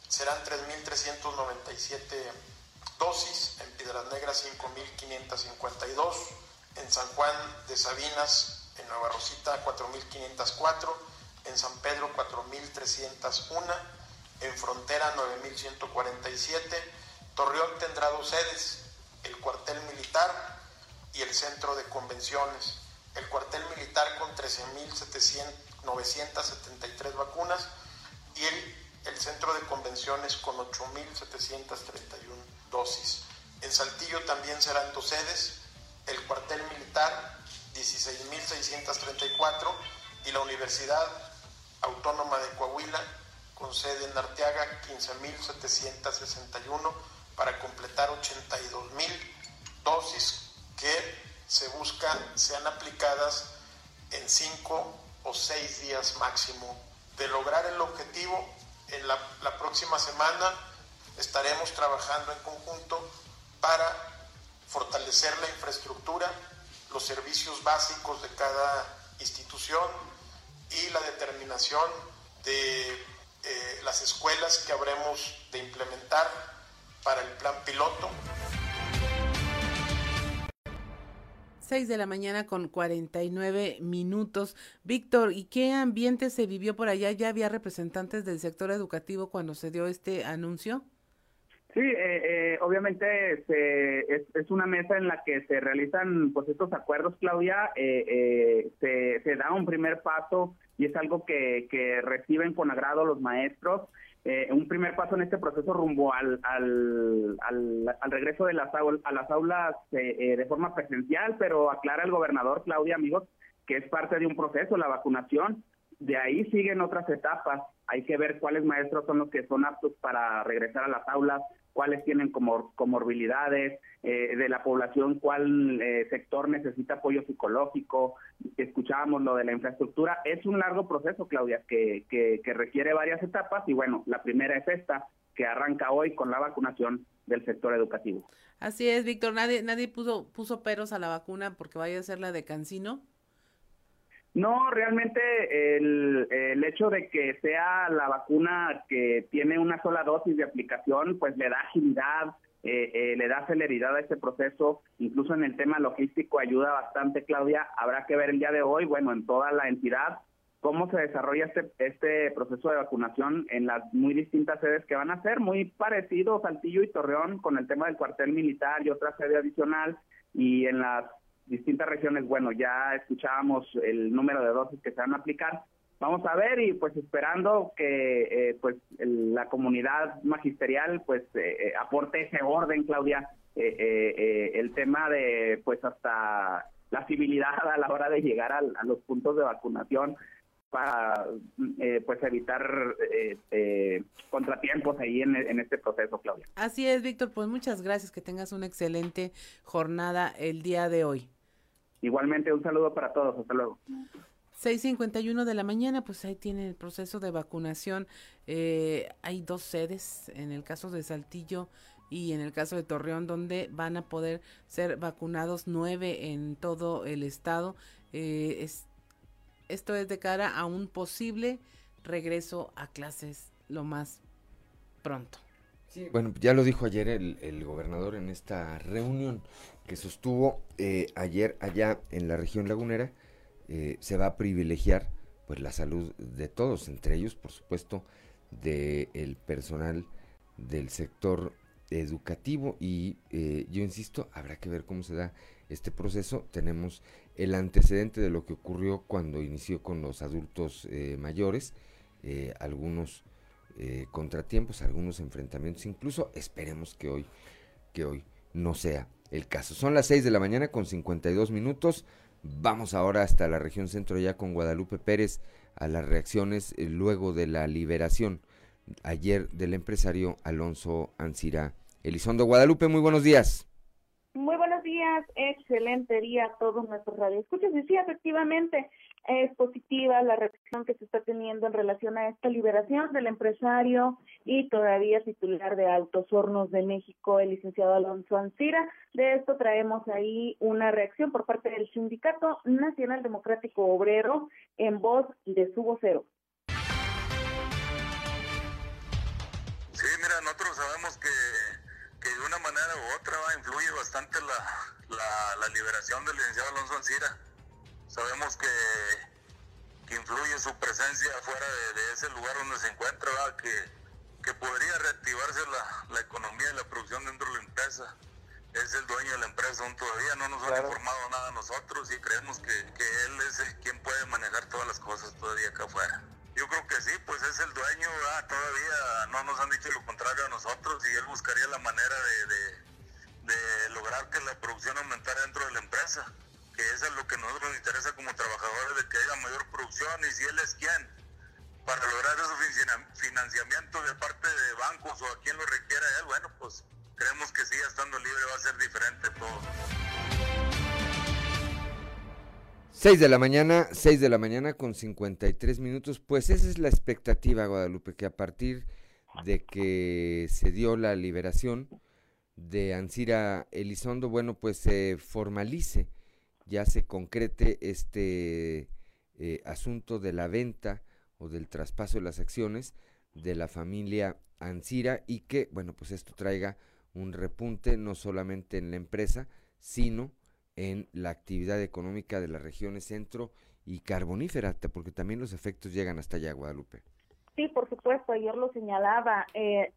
serán 3.397 dosis, en Piedras Negras 5.552, en San Juan de Sabinas, en Nueva Rosita 4.504, en San Pedro 4.301, en Frontera 9.147, Torreón tendrá dos sedes, el cuartel militar y el centro de convenciones el cuartel militar con 13.973 vacunas y el, centro de convenciones con 8.731 dosis. En Saltillo también serán dos sedes, el cuartel militar 16.634 y la Universidad Autónoma de Coahuila con sede en Arteaga 15.761 para completar 82.000 dosis que se busca sean aplicadas en cinco o seis días máximo. De lograr el objetivo, en la, próxima semana estaremos trabajando en conjunto para fortalecer la infraestructura, los servicios básicos de cada institución y la determinación de eh, las escuelas que habremos de implementar para el plan piloto. 6 de la mañana con 49 minutos. Víctor, ¿y qué ambiente se vivió por allá? ¿Ya había representantes del sector educativo cuando se dio este anuncio? Sí, eh, eh, obviamente es, una mesa en la que se realizan pues estos acuerdos, Claudia. Eh, se, da un primer paso y es algo que, que reciben con agrado los maestros. Un primer paso en este proceso rumbo al, al, al, regreso de las a las aulas de forma presencial, pero aclara el gobernador, Claudia, amigos, que es parte de un proceso, la vacunación. De ahí siguen otras etapas. Hay que ver cuáles maestros son los que son aptos para regresar a las aulas, cuáles tienen como comorbilidades, eh, de la población cuál eh, sector necesita apoyo psicológico, escuchábamos lo de la infraestructura, es un largo proceso, Claudia, que, que, requiere varias etapas y bueno, la primera es esta, que arranca hoy con la vacunación del sector educativo. Así es, Víctor, nadie, nadie puso, puso peros a la vacuna porque vaya a ser la de Cancino. No, realmente el, el, hecho de que sea la vacuna que tiene una sola dosis de aplicación, pues le da agilidad, eh, eh, le da celeridad a este proceso, incluso en el tema logístico ayuda bastante, Claudia. Habrá que ver el día de hoy, bueno, en toda la entidad, cómo se desarrolla este, este proceso de vacunación en las muy distintas sedes que van a ser, muy parecido Saltillo y Torreón con el tema del cuartel militar y otra sede adicional, y en las distintas regiones, bueno, ya escuchábamos el número de dosis que se van a aplicar. Vamos a ver y pues esperando que eh, pues la comunidad magisterial pues eh, eh, aporte ese orden, Claudia, el tema de pues hasta la civilidad a la hora de llegar a, los puntos de vacunación para pues evitar contratiempos ahí en, este proceso, Claudia. Así es, Víctor, pues muchas gracias, que tengas una excelente jornada el día de hoy. Igualmente, un saludo para todos. Hasta luego. 6.51 de la mañana, pues ahí tiene el proceso de vacunación. Eh, hay dos sedes, en el caso de Saltillo y en el caso de Torreón, donde van a poder ser vacunados nueve en todo el estado. Eh, es, esto es de cara a un posible regreso a clases lo más pronto. Sí, bueno, ya lo dijo ayer el, el gobernador en esta reunión que sostuvo eh, ayer allá en la región lagunera, eh, se va a privilegiar pues la salud de todos, entre ellos por supuesto del personal del sector educativo y eh, yo insisto, habrá que ver cómo se da este proceso. Tenemos el antecedente de lo que ocurrió cuando inició con los adultos mayores, algunos contratiempos, algunos enfrentamientos, incluso esperemos que hoy, que hoy no sea el caso. Son las 6 de la mañana con 52 minutos. Vamos ahora hasta la región centro ya con Guadalupe Pérez a las reacciones eh, luego de la liberación ayer del empresario Alonso Ancira. Elizondo Guadalupe, muy buenos días. Muy buenos días, excelente día a todos nuestros radioescuchas. Y sí, efectivamente, es positiva la reacción que se está teniendo en relación a esta liberación del empresario y todavía titular de Autos Hornos de México, el licenciado Alonso Ancira. De esto traemos ahí una reacción por parte del Sindicato Nacional Democrático Obrero en voz de su vocero. Sí, mira, nosotros sabemos que, de una manera u otra influye bastante la liberación del licenciado Alonso Ancira Sabemos que, influye su presencia fuera de, ese lugar donde se encuentra, que, que podría reactivarse la, economía y la producción dentro de la empresa. Es el dueño de la empresa, aún todavía no nos ha informado nada a nosotros y creemos que, él es el quien puede manejar todas las cosas todavía acá afuera. Yo creo que sí, pues es el dueño, todavía no nos han dicho lo contrario a nosotros y él buscaría la manera de, de lograr que la producción aumentara dentro de la empresa que eso es lo que a nosotros nos interesa como trabajadores, de que haya mayor producción y si él es quien para lograr esos financiamientos de parte de bancos o a quien lo requiera él, bueno, pues creemos que siga estando libre va a ser diferente todo. 6 de la mañana, 6 de la mañana con 53 minutos, pues esa es la expectativa, Guadalupe, que a partir de que se dio la liberación, de Ansira Elizondo, bueno, pues se formalice, ya se concrete este eh, asunto de la venta o del traspaso de las acciones de la familia Ansira y que, bueno, pues esto traiga un repunte no solamente en la empresa, sino en la actividad económica de las regiones centro y carbonífera, porque también los efectos llegan hasta allá, Guadalupe. Sí, por supuesto, ayer lo señalaba. Eh,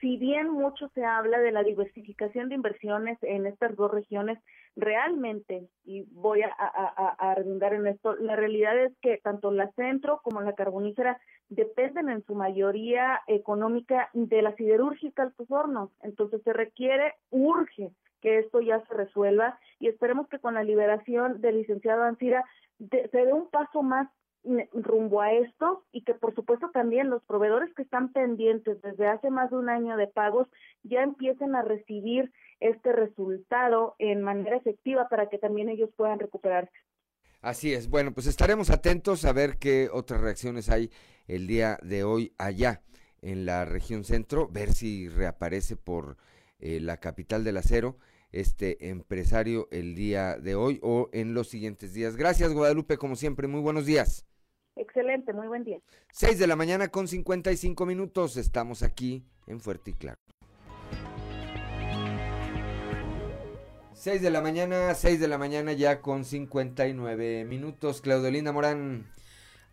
si bien mucho se habla de la diversificación de inversiones en estas dos regiones, realmente, y voy a, a, redundar en esto, la realidad es que tanto la centro como la carbonífera dependen en su mayoría económica de la siderúrgica Altos Hornos. Entonces se requiere, urge que esto ya se resuelva y esperemos que con la liberación del licenciado Ansira se dé un paso más rumbo a esto y que por supuesto también los proveedores que están pendientes desde hace más de un año de pagos ya empiecen a recibir este resultado en manera efectiva para que también ellos puedan recuperarse. Así es. Bueno, pues estaremos atentos a ver qué otras reacciones hay el día de hoy allá en la región centro, ver si reaparece por eh, la capital del acero este empresario el día de hoy o en los siguientes días. Gracias Guadalupe, como siempre, muy buenos días. Excelente, muy buen día. 6 de la mañana con 55 minutos. Estamos aquí en Fuerte y Claro. 6 de la mañana, 6 de la mañana ya con 59 minutos. Claudelina Morán.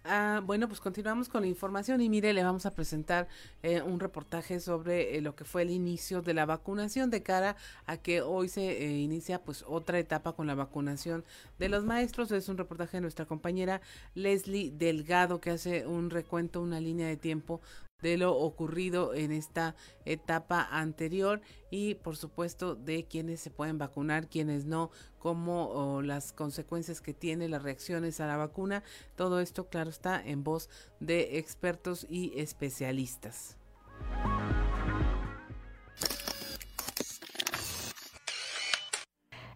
Ah, bueno, pues continuamos con la información y mire, le vamos a presentar eh, un reportaje sobre eh, lo que fue el inicio de la vacunación de cara a que hoy se eh, inicia pues otra etapa con la vacunación de los maestros. Es un reportaje de nuestra compañera Leslie Delgado que hace un recuento, una línea de tiempo de lo ocurrido en esta etapa anterior y por supuesto de quienes se pueden vacunar, quienes no, como las consecuencias que tiene las reacciones a la vacuna. Todo esto, claro, está en voz de expertos y especialistas.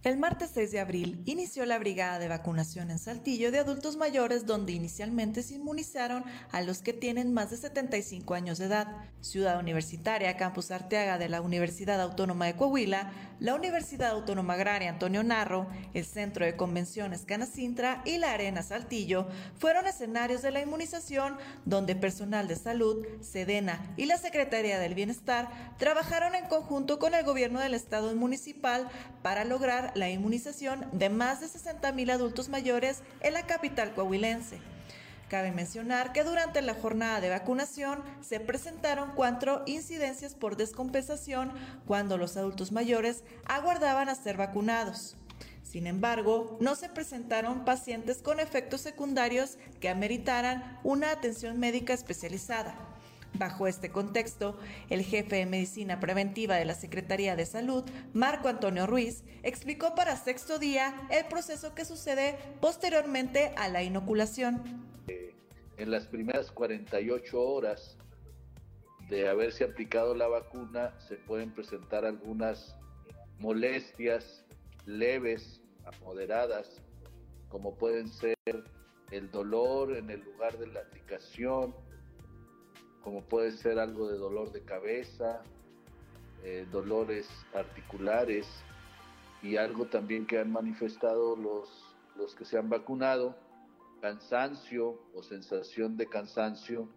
El martes 6 de abril inició la brigada de vacunación en Saltillo de adultos mayores donde inicialmente se inmunizaron a los que tienen más de 75 años de edad. Ciudad Universitaria, Campus Arteaga de la Universidad Autónoma de Coahuila, la Universidad Autónoma Agraria Antonio Narro, el Centro de Convenciones Canacintra y la Arena Saltillo fueron escenarios de la inmunización donde personal de salud, Sedena y la Secretaría del Bienestar trabajaron en conjunto con el gobierno del estado municipal para lograr la inmunización de más de 60 mil adultos mayores en la capital coahuilense. Cabe mencionar que durante la jornada de vacunación se presentaron cuatro incidencias por descompensación cuando los adultos mayores aguardaban a ser vacunados. Sin embargo, no se presentaron pacientes con efectos secundarios que ameritaran una atención médica especializada. Bajo este contexto, el jefe de medicina preventiva de la Secretaría de Salud, Marco Antonio Ruiz, explicó para sexto día el proceso que sucede posteriormente a la inoculación. En las primeras 48 horas de haberse aplicado la vacuna se pueden presentar algunas molestias leves a moderadas, como pueden ser el dolor en el lugar de la aplicación, como puede ser algo de dolor de cabeza, eh, dolores articulares y algo también que han manifestado los, los que se han vacunado, cansancio o sensación de cansancio,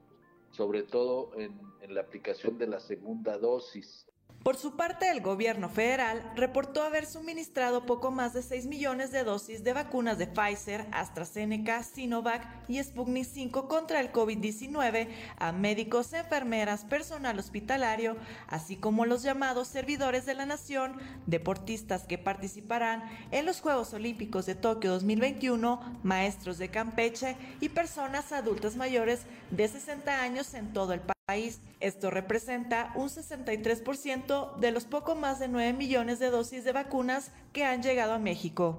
sobre todo en, en la aplicación de la segunda dosis. Por su parte, el gobierno federal reportó haber suministrado poco más de 6 millones de dosis de vacunas de Pfizer, AstraZeneca, Sinovac y Sputnik 5 contra el COVID-19 a médicos, enfermeras, personal hospitalario, así como los llamados servidores de la nación, deportistas que participarán en los Juegos Olímpicos de Tokio 2021, maestros de Campeche y personas adultas mayores de 60 años en todo el país país. Esto representa un 63% de los poco más de 9 millones de dosis de vacunas que han llegado a México.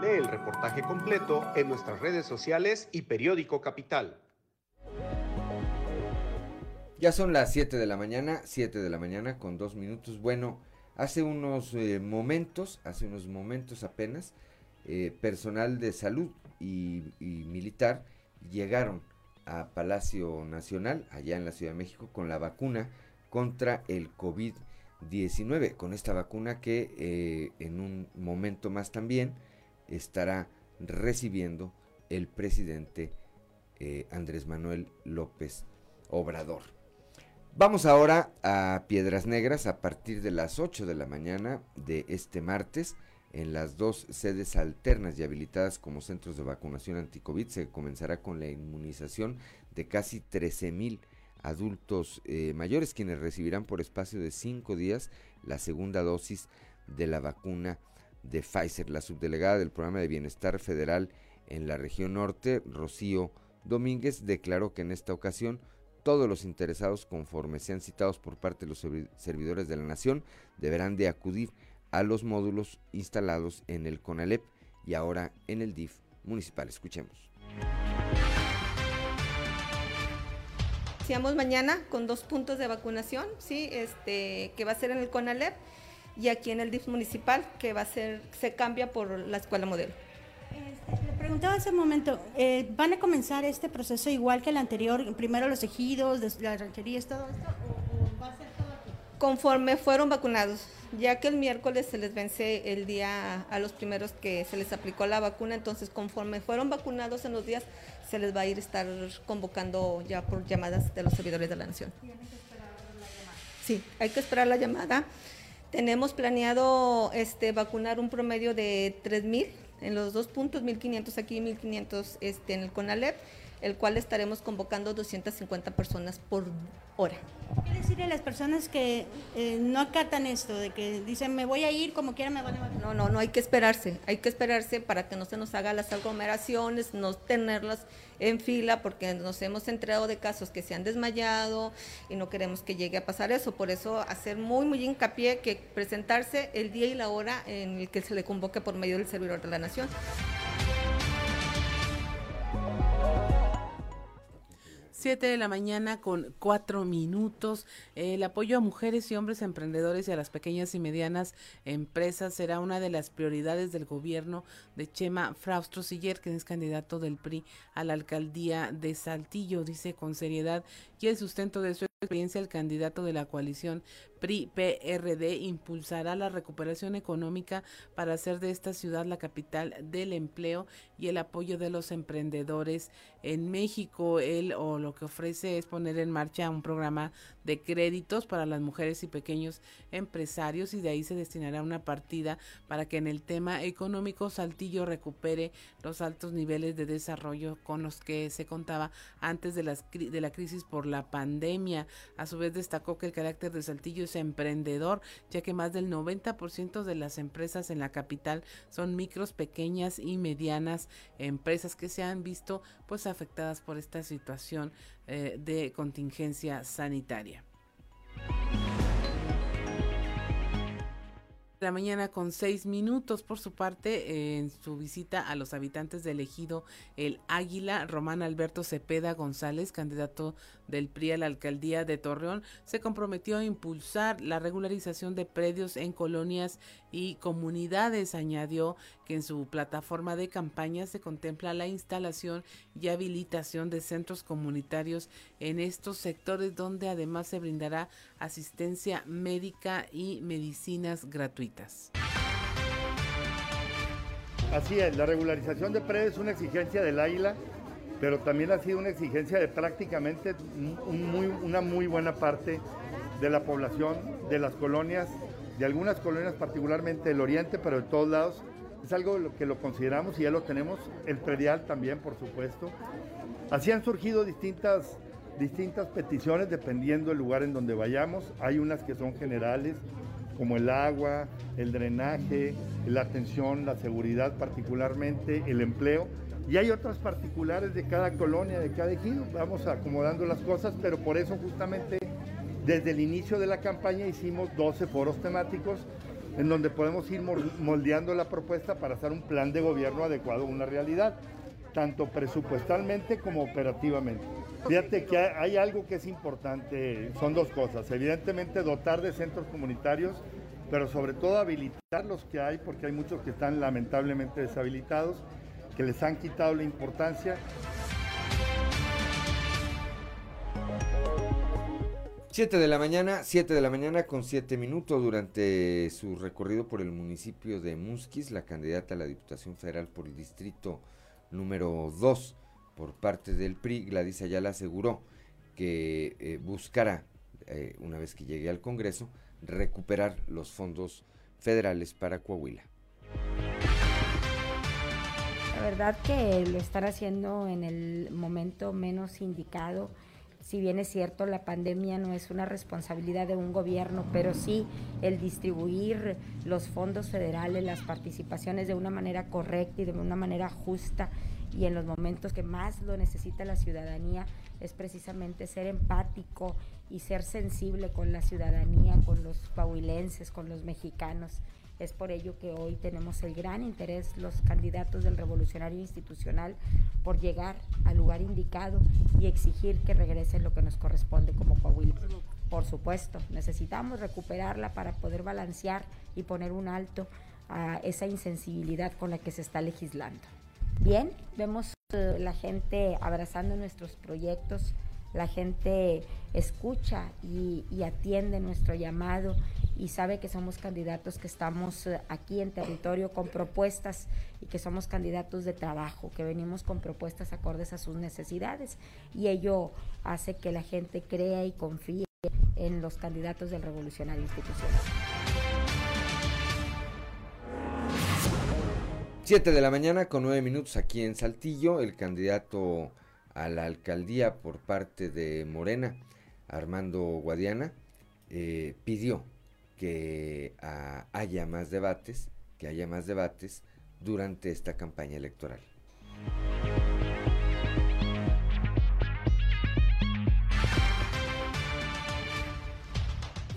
Lee el reportaje completo en nuestras redes sociales y periódico Capital. Ya son las 7 de la mañana, 7 de la mañana con dos minutos. Bueno, hace unos eh, momentos, hace unos momentos apenas, eh, personal de salud y, y militar llegaron a Palacio Nacional, allá en la Ciudad de México, con la vacuna contra el COVID-19. 19 con esta vacuna que eh, en un momento más también estará recibiendo el presidente eh, Andrés Manuel López Obrador. Vamos ahora a Piedras Negras a partir de las 8 de la mañana de este martes. En las dos sedes alternas y habilitadas como centros de vacunación anticovid se comenzará con la inmunización de casi 13 mil adultos eh, mayores quienes recibirán por espacio de cinco días la segunda dosis de la vacuna de Pfizer. La subdelegada del Programa de Bienestar Federal en la región norte, Rocío Domínguez, declaró que en esta ocasión todos los interesados, conforme sean citados por parte de los servidores de la Nación, deberán de acudir los módulos instalados en el CONALEP y ahora en el DIF municipal. Escuchemos. Iniciamos mañana con dos puntos de vacunación, sí, este, que va a ser en el CONALEP y aquí en el DIF municipal, que va a ser, se cambia por la escuela modelo. Este, le preguntaba hace un momento, eh, ¿van a comenzar este proceso igual que el anterior, primero los ejidos, las rancherías, todo esto, o, va a ser todo aquí? Conforme fueron vacunados, ya que el miércoles se les vence el día a los primeros que se les aplicó la vacuna, entonces conforme fueron vacunados en los días se les va a ir estar convocando ya por llamadas de los servidores de la nación. Sí, hay que esperar la llamada. Tenemos planeado este, vacunar un promedio de 3.000 en los dos puntos, 1.500 aquí y 1.500 este, en el CONALEP el cual estaremos convocando 250 personas por hora. ¿Qué decirle a las personas que eh, no acatan esto, de que dicen me voy a ir como quiera me van a No, no, no hay que esperarse, hay que esperarse para que no se nos hagan las aglomeraciones, no tenerlas en fila, porque nos hemos enterado de casos que se han desmayado y no queremos que llegue a pasar eso. Por eso hacer muy, muy hincapié que presentarse el día y la hora en el que se le convoque por medio del servidor de la nación. 7 de la mañana con cuatro minutos. El apoyo a mujeres y hombres emprendedores y a las pequeñas y medianas empresas será una de las prioridades del gobierno de Chema Fraustro Siller, que es candidato del PRI a la alcaldía de Saltillo. Dice con seriedad y el sustento de su experiencia el candidato de la coalición PRI-PRD impulsará la recuperación económica para hacer de esta ciudad la capital del empleo y el apoyo de los emprendedores en México. Él o lo que ofrece es poner en marcha un programa de créditos para las mujeres y pequeños empresarios y de ahí se destinará una partida para que en el tema económico Saltillo recupere los altos niveles de desarrollo con los que se contaba antes de, las, de la crisis por la pandemia. A su vez destacó que el carácter de Saltillo emprendedor, ya que más del 90% de las empresas en la capital son micros, pequeñas y medianas empresas que se han visto pues afectadas por esta situación eh, de contingencia sanitaria. La mañana con seis minutos. Por su parte, en su visita a los habitantes del ejido El Águila, Román Alberto Cepeda González, candidato del PRI a la alcaldía de Torreón, se comprometió a impulsar la regularización de predios en colonias y comunidades. Añadió que en su plataforma de campaña se contempla la instalación y habilitación de centros comunitarios en estos sectores donde además se brindará asistencia médica y medicinas gratuitas. Así es, la regularización de predios es una exigencia del Águila pero también ha sido una exigencia de prácticamente una muy buena parte de la población, de las colonias, de algunas colonias particularmente del oriente, pero de todos lados. Es algo que lo consideramos y ya lo tenemos, el predial también, por supuesto. Así han surgido distintas, distintas peticiones dependiendo del lugar en donde vayamos. Hay unas que son generales, como el agua, el drenaje, la atención, la seguridad particularmente, el empleo y hay otras particulares de cada colonia, de cada ejido. Vamos acomodando las cosas, pero por eso justamente desde el inicio de la campaña hicimos 12 foros temáticos en donde podemos ir moldeando la propuesta para hacer un plan de gobierno adecuado a una realidad, tanto presupuestalmente como operativamente. Fíjate que hay algo que es importante, son dos cosas. Evidentemente dotar de centros comunitarios, pero sobre todo habilitar los que hay, porque hay muchos que están lamentablemente deshabilitados que les han quitado la importancia. 7 de la mañana, 7 de la mañana con 7 minutos durante su recorrido por el municipio de Musquis, la candidata a la Diputación Federal por el distrito número 2 por parte del PRI, Gladys Ayala aseguró que eh, buscará, eh, una vez que llegue al Congreso, recuperar los fondos federales para Coahuila. La verdad que lo están haciendo en el momento menos indicado si bien es cierto, la pandemia no es una responsabilidad de un gobierno, pero sí el distribuir los fondos federales, las participaciones de una manera correcta y de una manera justa y en los momentos que más lo necesita la ciudadanía es precisamente ser empático y ser sensible con la ciudadanía, con los pauilenses, con los mexicanos. Es por ello que hoy tenemos el gran interés, los candidatos del revolucionario institucional, por llegar al lugar indicado y exigir que regrese lo que nos corresponde como Coahuila. Por supuesto, necesitamos recuperarla para poder balancear y poner un alto a esa insensibilidad con la que se está legislando. Bien, vemos eh, la gente abrazando nuestros proyectos, la gente escucha y, y atiende nuestro llamado y sabe que somos candidatos que estamos eh, aquí en territorio con propuestas y que somos candidatos de trabajo, que venimos con propuestas acordes a sus necesidades y ello hace que la gente crea y confíe en los candidatos del revolucionario institucional. 7 de la mañana con 9 minutos aquí en Saltillo, el candidato a la alcaldía por parte de Morena, Armando Guadiana, eh, pidió que ah, haya más debates, que haya más debates durante esta campaña electoral.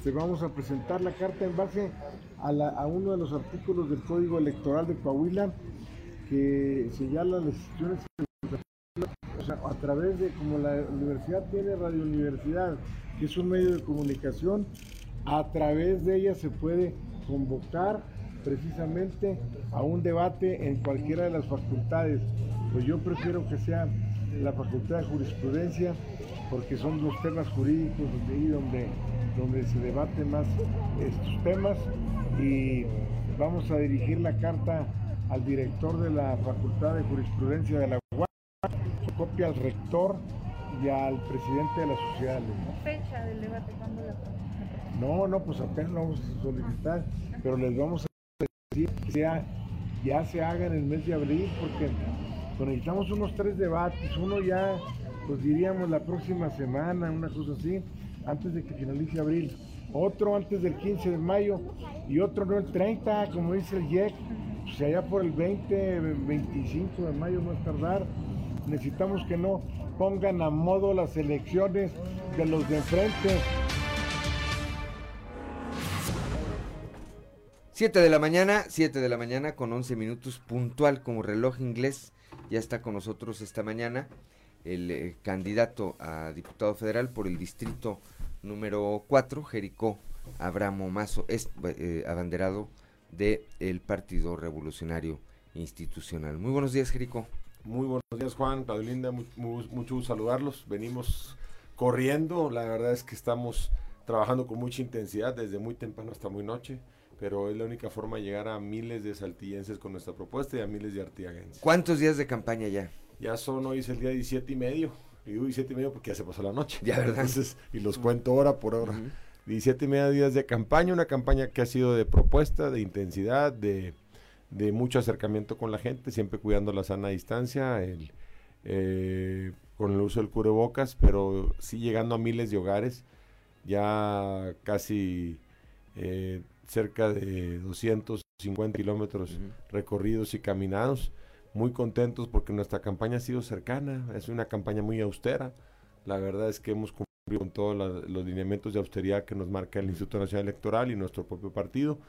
Se vamos a presentar la carta en base a, uno de los artículos del Código Electoral de Coahuila que señala las instituciones o sea, a través de como la universidad tiene Radio Universidad, que es un medio de comunicación, a través de ella se puede convocar precisamente a un debate en cualquiera de las facultades. Pues yo prefiero que sea la Facultad de Jurisprudencia porque son los temas jurídicos donde, donde, donde se debate más estos temas y vamos a dirigir la carta al director de la Facultad de Jurisprudencia de la UAP, copia al rector y al presidente de la sociedad. ¿Fecha del debate? ¿Cuándo la no, no, pues apenas lo vamos a solicitar, pero les vamos a decir que ya se haga en el mes de abril, porque necesitamos unos tres debates, uno ya, pues diríamos la próxima semana, una cosa así, antes de que finalice abril, otro antes del 15 de mayo y otro no el 30, como dice el IEC, pues allá por el 20, 25 de mayo más tardar. Necesitamos que no pongan a modo las elecciones de los de enfrente. 7 de la mañana, 7 de la mañana con 11 minutos puntual como reloj inglés. Ya está con nosotros esta mañana el eh, candidato a diputado federal por el distrito número 4, Jericó Abramo Mazo, es eh, abanderado del el Partido Revolucionario Institucional. Muy buenos días, Jericó. Muy buenos días, Juan, Claudelinda, mucho gusto saludarlos. Venimos corriendo, la verdad es que estamos trabajando con mucha intensidad desde muy temprano hasta muy noche pero es la única forma de llegar a miles de saltillenses con nuestra propuesta y a miles de artiaguenses. ¿Cuántos días de campaña ya? Ya son, hoy es el día 17 y medio, y digo 17 y medio porque ya se pasó la noche. Ya, ¿verdad? y los cuento hora por hora. 17 y medio días de campaña, una campaña que ha sido de propuesta, de intensidad, de, mucho acercamiento con la gente, siempre cuidando la sana distancia, el, eh, con el uso del cubrebocas, pero sí llegando a miles de hogares, ya casi eh, cerca de 250 kilómetros recorridos y caminados. Muy contentos porque nuestra campaña ha sido cercana, es una campaña muy austera. La verdad es que hemos cumplido con todos los lineamientos de austeridad que nos marca el Instituto Nacional Electoral y nuestro propio partido.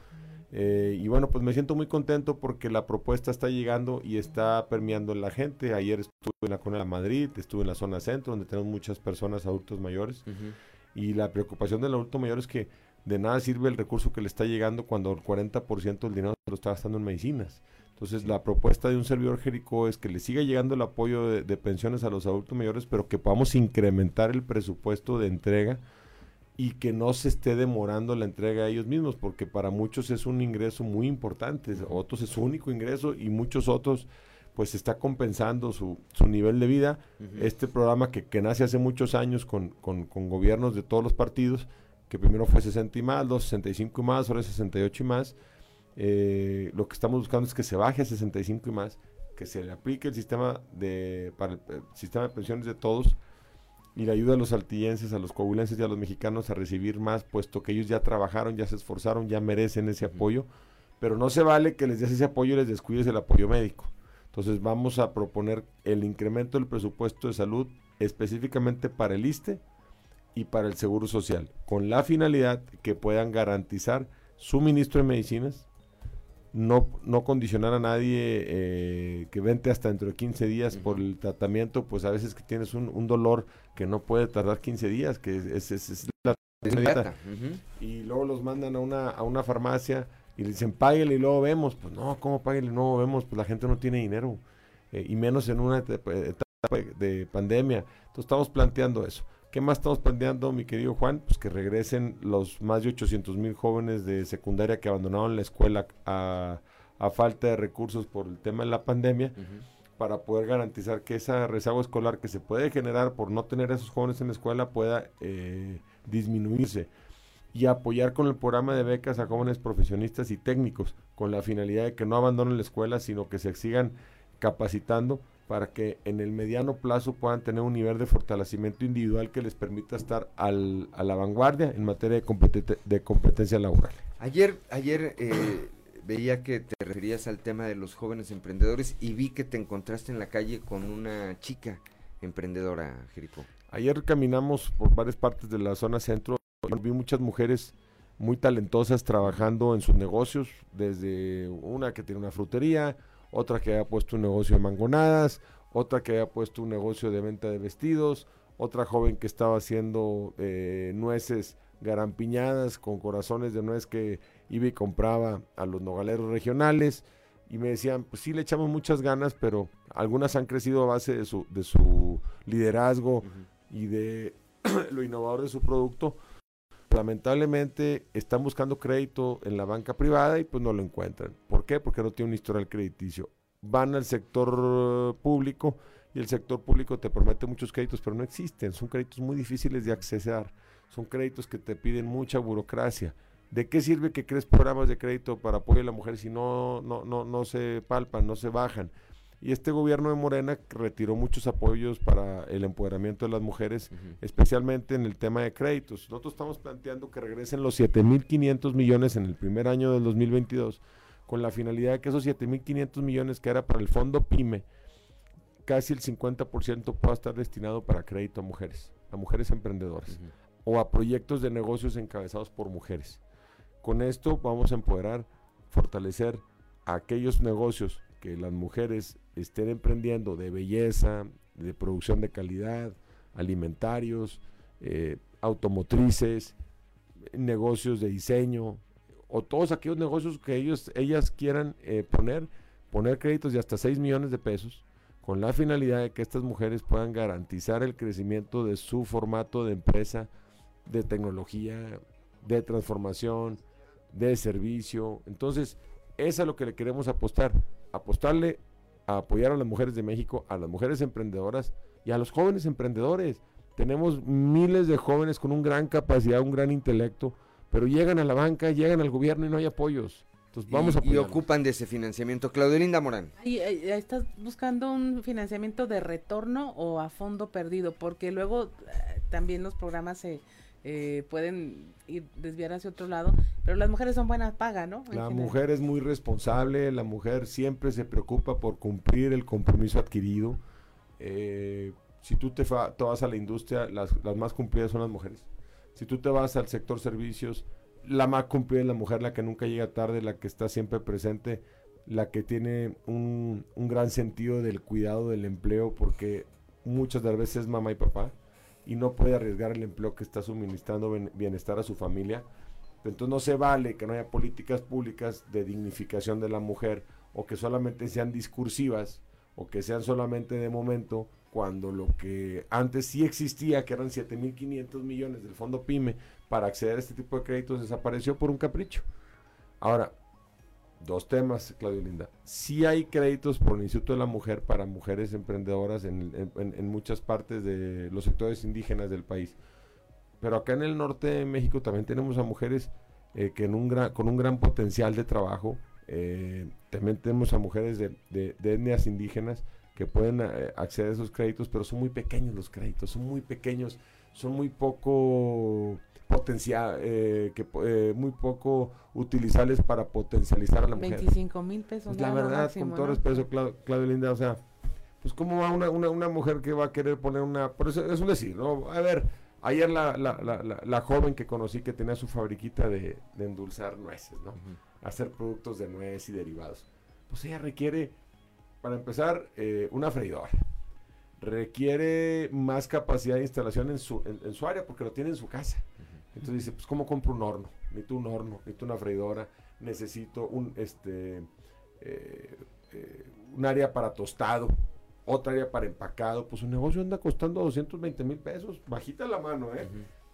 Eh, y bueno, pues me siento muy contento porque la propuesta está llegando y está permeando en la gente. Ayer estuve en la Cona de Madrid, estuve en la zona centro, donde tenemos muchas personas adultos mayores. Y la preocupación del adulto mayor es que de nada sirve el recurso que le está llegando cuando el 40% del dinero se lo está gastando en medicinas. Entonces, la propuesta de un servidor Jericó es que le siga llegando el apoyo de, pensiones a los adultos mayores, pero que podamos incrementar el presupuesto de entrega y que no se esté demorando la entrega a ellos mismos, porque para muchos es un ingreso muy importante, otros es su único ingreso y muchos otros pues está compensando su, su nivel de vida. Este programa que, que, nace hace muchos años con, con, con, gobiernos de todos los partidos, que primero fue 60 y más, los 65 y más, ahora es 68 y más, eh, lo que estamos buscando es que se baje a 65 y más, que se le aplique el sistema de, para el, sistema de pensiones de todos y le ayude a los altillenses, a los coahuilenses y a los mexicanos a recibir más, puesto que ellos ya trabajaron, ya se esforzaron, ya merecen ese apoyo, pero no se vale que les des ese apoyo y les descuides el apoyo médico. Entonces vamos a proponer el incremento del presupuesto de salud específicamente para el ISTE y para el Seguro Social, con la finalidad que puedan garantizar suministro de medicinas, no, no condicionar a nadie eh, que vente hasta dentro de 15 días por el tratamiento, pues a veces que tienes un, dolor que no puede tardar 15 días, que es, es, la Y luego los mandan a una, a una farmacia y le dicen, páguele y luego vemos. Pues no, ¿cómo páguele y luego vemos? Pues la gente no tiene dinero. Eh, y menos en una etapa de pandemia. Entonces estamos planteando eso. ¿Qué más estamos planteando, mi querido Juan? Pues que regresen los más de 800 mil jóvenes de secundaria que abandonaron la escuela a, falta de recursos por el tema de la pandemia, para poder garantizar que esa rezago escolar que se puede generar por no tener a esos jóvenes en la escuela pueda eh, disminuirse y apoyar con el programa de becas a jóvenes profesionistas y técnicos, con la finalidad de que no abandonen la escuela, sino que se sigan capacitando para que en el mediano plazo puedan tener un nivel de fortalecimiento individual que les permita estar al, a la vanguardia en materia de, de competencia laboral. Ayer, ayer eh, veía que te referías al tema de los jóvenes emprendedores y vi que te encontraste en la calle con una chica emprendedora, Jerico. Ayer caminamos por varias partes de la zona centro y vi muchas mujeres muy talentosas trabajando en sus negocios, desde una que tiene una frutería, otra que había puesto un negocio de mangonadas, otra que había puesto un negocio de venta de vestidos, otra joven que estaba haciendo eh, nueces garampiñadas con corazones de nuez que iba y compraba a los nogaleros regionales y me decían, pues sí le echamos muchas ganas, pero algunas han crecido a base de su, de su liderazgo y de lo innovador de su producto. Lamentablemente están buscando crédito en la banca privada y pues no lo encuentran. ¿Por qué? Porque no tiene un historial crediticio. Van al sector público y el sector público te promete muchos créditos, pero no existen. Son créditos muy difíciles de accesar. Son créditos que te piden mucha burocracia. ¿De qué sirve que crees programas de crédito para apoyo a la mujer si no, no, no, no se palpan, no se bajan? Y este gobierno de Morena retiró muchos apoyos para el empoderamiento de las mujeres, especialmente en el tema de créditos. Nosotros estamos planteando que regresen los 7.500 millones en el primer año del 2022, con la finalidad de que esos 7.500 millones que era para el fondo PYME, casi el 50% pueda estar destinado para crédito a mujeres, a mujeres emprendedoras, o a proyectos de negocios encabezados por mujeres. Con esto vamos a empoderar, fortalecer a aquellos negocios que las mujeres estén emprendiendo de belleza, de producción de calidad, alimentarios, eh, automotrices, negocios de diseño, o todos aquellos negocios que ellos, ellas quieran eh, poner, poner créditos de hasta 6 millones de pesos, con la finalidad de que estas mujeres puedan garantizar el crecimiento de su formato de empresa, de tecnología, de transformación, de servicio. Entonces, es a lo que le queremos apostar, apostarle a apoyar a las mujeres de México, a las mujeres emprendedoras y a los jóvenes emprendedores. Tenemos miles de jóvenes con una gran capacidad, un gran intelecto, pero llegan a la banca, llegan al gobierno y no hay apoyos. Entonces vamos y, a y ocupan de ese financiamiento. Claudio Linda Morán. ¿Y, ¿Estás buscando un financiamiento de retorno o a fondo perdido? Porque luego eh, también los programas se eh, pueden ir desviar hacia otro lado, pero las mujeres son buenas paga, ¿no? la mujer es muy responsable, la mujer siempre se preocupa por cumplir el compromiso adquirido. Eh, si tú te, vas a la industria, las, más cumplidas son las mujeres. Si tú te vas al sector servicios, la más cumplida es la mujer, la que nunca llega tarde, la que está siempre presente, la que tiene un, un gran sentido del cuidado del empleo, porque muchas de las veces es mamá y papá y no puede arriesgar el empleo que está suministrando bienestar a su familia. Entonces no se vale que no haya políticas públicas de dignificación de la mujer o que solamente sean discursivas o que sean solamente de momento cuando lo que antes sí existía, que eran 7.500 millones del fondo PYME para acceder a este tipo de créditos, desapareció por un capricho. Ahora, dos temas, Claudio Linda. Sí hay créditos por el Instituto de la Mujer para mujeres emprendedoras en, en muchas partes de los sectores indígenas del país. Pero acá en el norte de México también tenemos a mujeres eh, que con un gran potencial de trabajo. Eh, también tenemos a mujeres de, de, etnias indígenas que pueden eh, acceder a esos créditos, pero son muy pequeños los créditos, son muy pequeños, son muy poco potencial, que muy poco utilizables para potencializar a la mujer. 25 mil pesos. Pues la verdad, con todo respeto, Claudio Linda, o sea, pues cómo va una, una, una, mujer que va a querer poner una, por eso es un decir, ¿no? A ver, Ayer la, la, la, la, joven que conocí que tenía su fabriquita de, endulzar nueces, ¿no? Hacer productos de nuez y derivados. Pues ella requiere, para empezar, eh, una freidora. Requiere más capacidad de instalación en su, en, su área porque lo tiene en su casa. Entonces dice, pues ¿cómo compro un horno? Necesito un horno, necesito una freidora, necesito un, este, eh, eh, un área para tostado, otra área para empacado, pues su negocio anda costando 220 mil pesos, bajita la mano, ¿eh?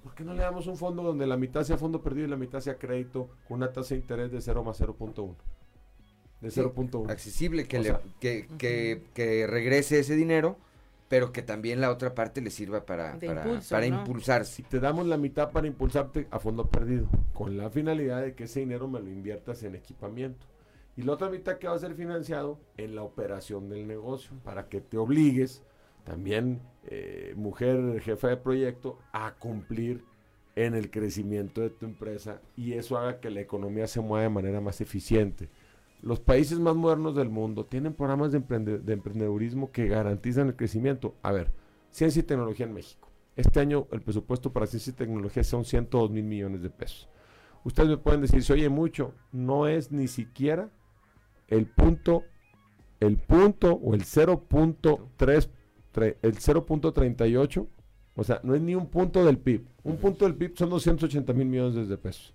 ¿Por qué no le damos un fondo donde la mitad sea fondo perdido y la mitad sea crédito con una tasa de interés de 0 más 0.1? De 0.1. Accesible, que, le, que, que, que, regrese ese dinero, pero que también la otra parte le sirva para, para, para impulsarse. Si te damos la mitad para impulsarte a fondo perdido, con la finalidad de que ese dinero me lo inviertas en equipamiento y la otra mitad que va a ser financiado en la operación del negocio, para que te obligues, también eh, mujer jefa de proyecto, a cumplir en el crecimiento de tu empresa y eso haga que la economía se mueva de manera más eficiente. Los países más modernos del mundo tienen programas de, de emprendedurismo que garantizan el crecimiento. A ver, ciencia y tecnología en México. Este año el presupuesto para ciencia y tecnología son 102 mil millones de pesos. Ustedes me pueden decir, si oye mucho, no es ni siquiera el punto, el punto o el 0.3, el 0.38, o sea, no es ni un punto del PIB. Un punto del PIB son 280 mil millones de pesos.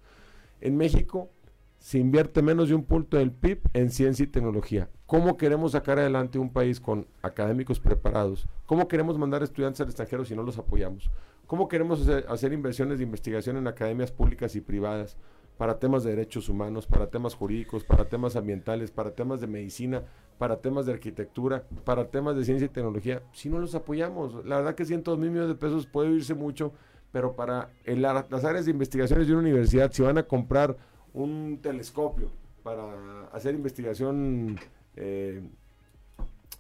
En México se invierte menos de un punto del PIB en ciencia y tecnología. ¿Cómo queremos sacar adelante un país con académicos preparados? ¿Cómo queremos mandar estudiantes al extranjero si no los apoyamos? ¿Cómo queremos hacer, inversiones de investigación en academias públicas y privadas? para temas de derechos humanos, para temas jurídicos, para temas ambientales, para temas de medicina, para temas de arquitectura, para temas de ciencia y tecnología, si no los apoyamos. La verdad que 102 mil millones de pesos puede irse mucho, pero para las áreas de investigaciones de una universidad, si van a comprar un telescopio para hacer investigación eh,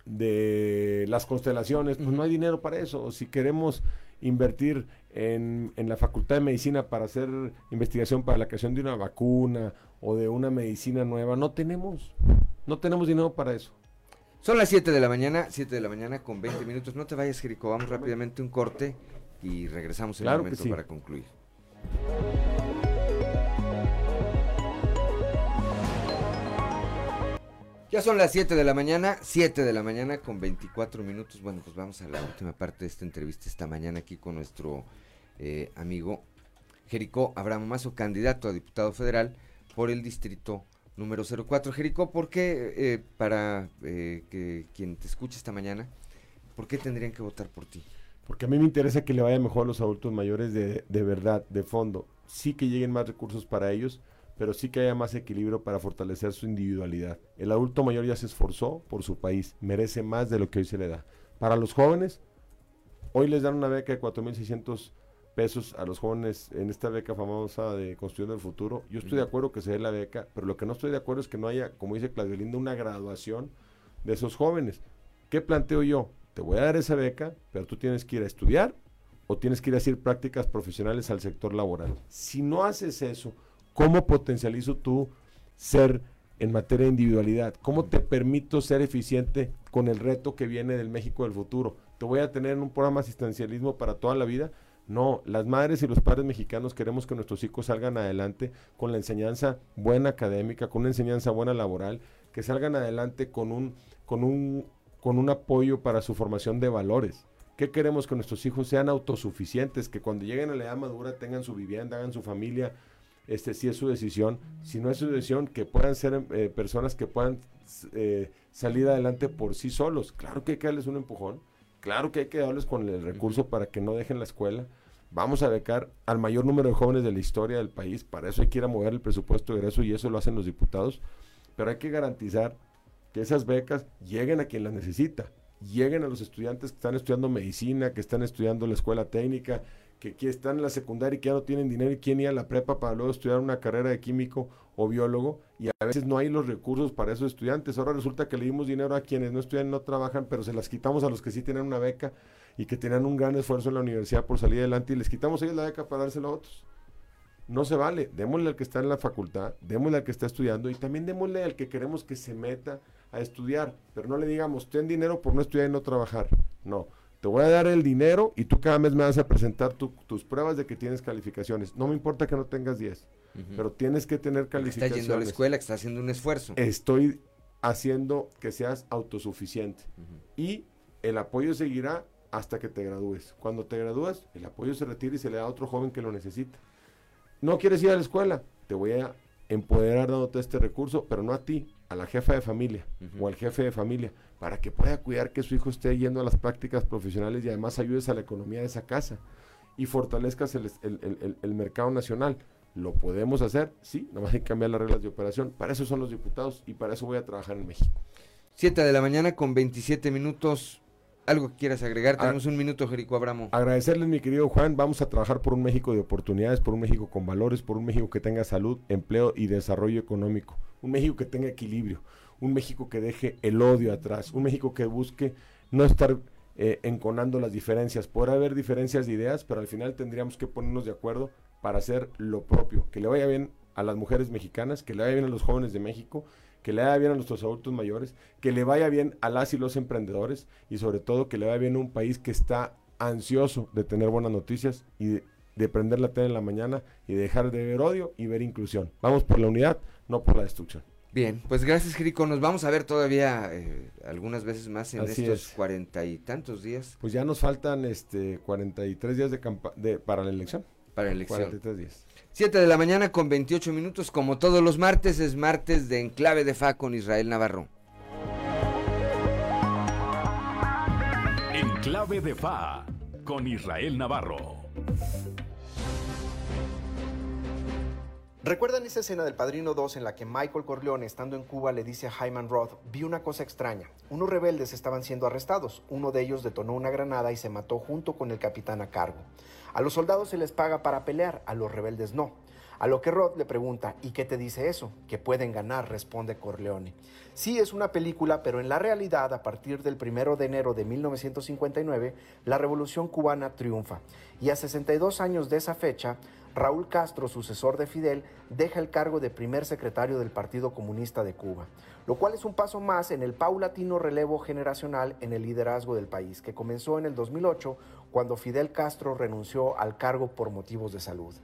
de las constelaciones, pues no hay dinero para eso. Si queremos invertir en, la Facultad de Medicina para hacer investigación para la creación de una vacuna o de una medicina nueva. No tenemos, no tenemos dinero para eso. Son las 7 de la mañana, 7 de la mañana con 20 minutos. No te vayas, Jerico, vamos rápidamente un corte y regresamos en un momento para concluir. Ya son las 7 de la mañana, 7 de la mañana con 24 minutos. Bueno, pues vamos a la última parte de esta entrevista esta mañana aquí con nuestro eh, amigo Jericó Abraham Mazo, candidato a diputado federal por el distrito número 04. Jericó, ¿por qué, eh, para eh, que quien te escuche esta mañana, por qué tendrían que votar por ti? Porque a mí me interesa que le vaya mejor a los adultos mayores de, de verdad, de fondo. Sí que lleguen más recursos para ellos, pero sí que haya más equilibrio para fortalecer su individualidad. El adulto mayor ya se esforzó por su país, merece más de lo que hoy se le da. Para los jóvenes, hoy les dan una beca de 4.600 pesos a los jóvenes en esta beca famosa de Construyendo el Futuro. Yo estoy de acuerdo que se dé la beca, pero lo que no estoy de acuerdo es que no haya, como dice Claudio Linda, una graduación de esos jóvenes. ¿Qué planteo yo? Te voy a dar esa beca, pero tú tienes que ir a estudiar o tienes que ir a hacer prácticas profesionales al sector laboral. Si no haces eso, ¿Cómo potencializo tu ser en materia de individualidad? ¿Cómo te permito ser eficiente con el reto que viene del México del futuro? ¿Te voy a tener en un programa asistencialismo para toda la vida? No, las madres y los padres mexicanos queremos que nuestros hijos salgan adelante con la enseñanza buena académica, con una enseñanza buena laboral, que salgan adelante con un, con un, con un apoyo para su formación de valores. ¿Qué queremos? Que nuestros hijos sean autosuficientes, que cuando lleguen a la edad madura tengan su vivienda, hagan su familia, este si es su decisión, si no es su decisión, que puedan ser eh, personas que puedan eh, salir adelante por sí solos. Claro que hay que darles un empujón, Claro que hay que darles con el recurso para que no dejen la escuela. Vamos a becar al mayor número de jóvenes de la historia del país. Para eso hay que ir a mover el presupuesto de egreso y eso lo hacen los diputados. Pero hay que garantizar que esas becas lleguen a quien las necesita. Lleguen a los estudiantes que están estudiando medicina, que están estudiando la escuela técnica, que, que están en la secundaria y que ya no tienen dinero y quieren ir a la prepa para luego estudiar una carrera de químico o biólogo y a veces no hay los recursos para esos estudiantes. Ahora resulta que le dimos dinero a quienes no estudian no trabajan, pero se las quitamos a los que sí tienen una beca y que tenían un gran esfuerzo en la universidad por salir adelante y les quitamos a ellos la beca para dársela a otros. No se vale, démosle al que está en la facultad, démosle al que está estudiando y también démosle al que queremos que se meta a estudiar, pero no le digamos, ten dinero por no estudiar y no trabajar. No, te voy a dar el dinero y tú cada mes me vas a presentar tus pruebas de que tienes calificaciones. No me importa que no tengas 10, pero tienes que tener calificaciones. Está yendo a la escuela, que está haciendo un esfuerzo. Estoy haciendo que seas autosuficiente. Y el apoyo seguirá hasta que te gradúes. Cuando te gradúas, el apoyo se retira y se le da a otro joven que lo necesita. No quieres ir a la escuela, te voy a empoderar dándote este recurso, pero no a ti, a la jefa de familia o al jefe de familia, para que pueda cuidar que su hijo esté yendo a las prácticas profesionales y además ayudes a la economía de esa casa y fortalezcas el, mercado nacional. ¿Lo podemos hacer? Sí, nomás hay que cambiar las reglas de operación. Para eso son los diputados y para eso voy a trabajar en México. Siete de la mañana con 27 minutos. ¿Algo que quieras agregar? Ah, Tenemos un minuto, Jerico Abramo. Agradecerles, mi querido Juan. Vamos a trabajar por un México de oportunidades, por un México con valores, por un México que tenga salud, empleo y desarrollo económico. Un México que tenga equilibrio. Un México que deje el odio atrás. Un México que busque no estar eh, enconando las diferencias. Podrá haber diferencias de ideas, pero al final tendríamos que ponernos de acuerdo para hacer lo propio. Que le vaya bien a las mujeres mexicanas, que le vaya bien a los jóvenes de México que le vaya bien a nuestros adultos mayores, que le vaya bien a las y los emprendedores y sobre todo que le vaya bien a un país que está ansioso de tener buenas noticias y de, prender la tele en la mañana y dejar de ver odio y ver inclusión. Vamos por la unidad, no por la destrucción. Bien, pues gracias, Jerico. Nos vamos a ver todavía eh, algunas veces más en estos cuarenta y tantos días. Pues ya nos faltan este 43 días de, de para la elección. Para la elección. 43 días. 7 de la mañana con 28 minutos, como todos los martes, es martes de Enclave de Fa con Israel Navarro. Enclave de Fa con Israel Navarro. ¿Recuerdan esa escena del Padrino 2 en la que Michael Corleone, estando en Cuba, le dice a Hyman Roth, vi una cosa extraña. Unos rebeldes estaban siendo arrestados. Uno de ellos detonó una granada y se mató junto con el capitán a cargo. A los soldados se les paga para pelear, a los rebeldes no. A lo que Rod le pregunta, ¿y qué te dice eso? Que pueden ganar, responde Corleone. Sí, es una película, pero en la realidad, a partir del primero de enero de 1959, la revolución cubana triunfa. Y a 62 años de esa fecha, Raúl Castro, sucesor de Fidel, deja el cargo de primer secretario del Partido Comunista de Cuba, lo cual es un paso más en el paulatino relevo generacional en el liderazgo del país, que comenzó en el 2008 cuando Fidel Castro renunció al cargo por motivos de salud.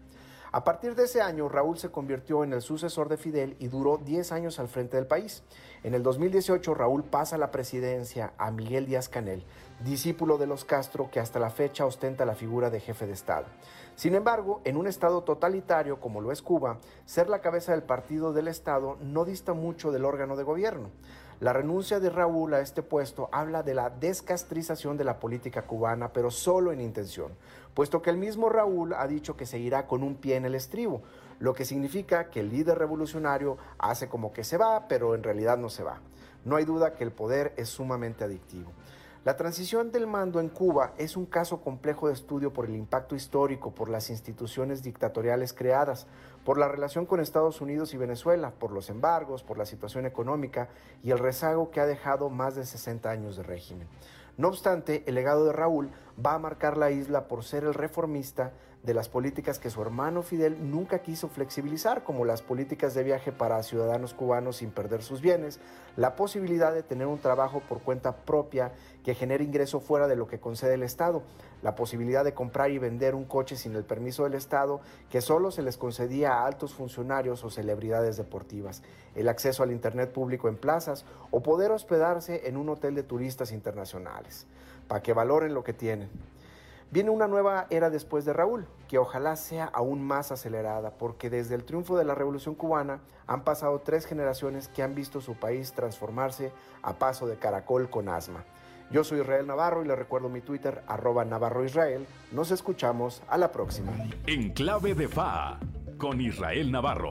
A partir de ese año, Raúl se convirtió en el sucesor de Fidel y duró 10 años al frente del país. En el 2018, Raúl pasa la presidencia a Miguel Díaz Canel, discípulo de los Castro que hasta la fecha ostenta la figura de jefe de Estado. Sin embargo, en un Estado totalitario como lo es Cuba, ser la cabeza del partido del Estado no dista mucho del órgano de gobierno. La renuncia de Raúl a este puesto habla de la descastrización de la política cubana, pero solo en intención, puesto que el mismo Raúl ha dicho que se irá con un pie en el estribo, lo que significa que el líder revolucionario hace como que se va, pero en realidad no se va. No hay duda que el poder es sumamente adictivo. La transición del mando en Cuba es un caso complejo de estudio por el impacto histórico, por las instituciones dictatoriales creadas, por la relación con Estados Unidos y Venezuela, por los embargos, por la situación económica y el rezago que ha dejado más de 60 años de régimen. No obstante, el legado de Raúl va a marcar la isla por ser el reformista de las políticas que su hermano Fidel nunca quiso flexibilizar, como las políticas de viaje para ciudadanos cubanos sin perder sus bienes, la posibilidad de tener un trabajo por cuenta propia que genere ingreso fuera de lo que concede el Estado, la posibilidad de comprar y vender un coche sin el permiso del Estado que solo se les concedía a altos funcionarios o celebridades deportivas, el acceso al Internet público en plazas o poder hospedarse en un hotel de turistas internacionales, para que valoren lo que tienen. Viene una nueva era después de Raúl, que ojalá sea aún más acelerada, porque desde el triunfo de la Revolución cubana han pasado tres generaciones que han visto su país transformarse a paso de caracol con asma. Yo soy Israel Navarro y le recuerdo mi Twitter, arroba Navarro Israel. Nos escuchamos a la próxima. En clave de FA, con Israel Navarro.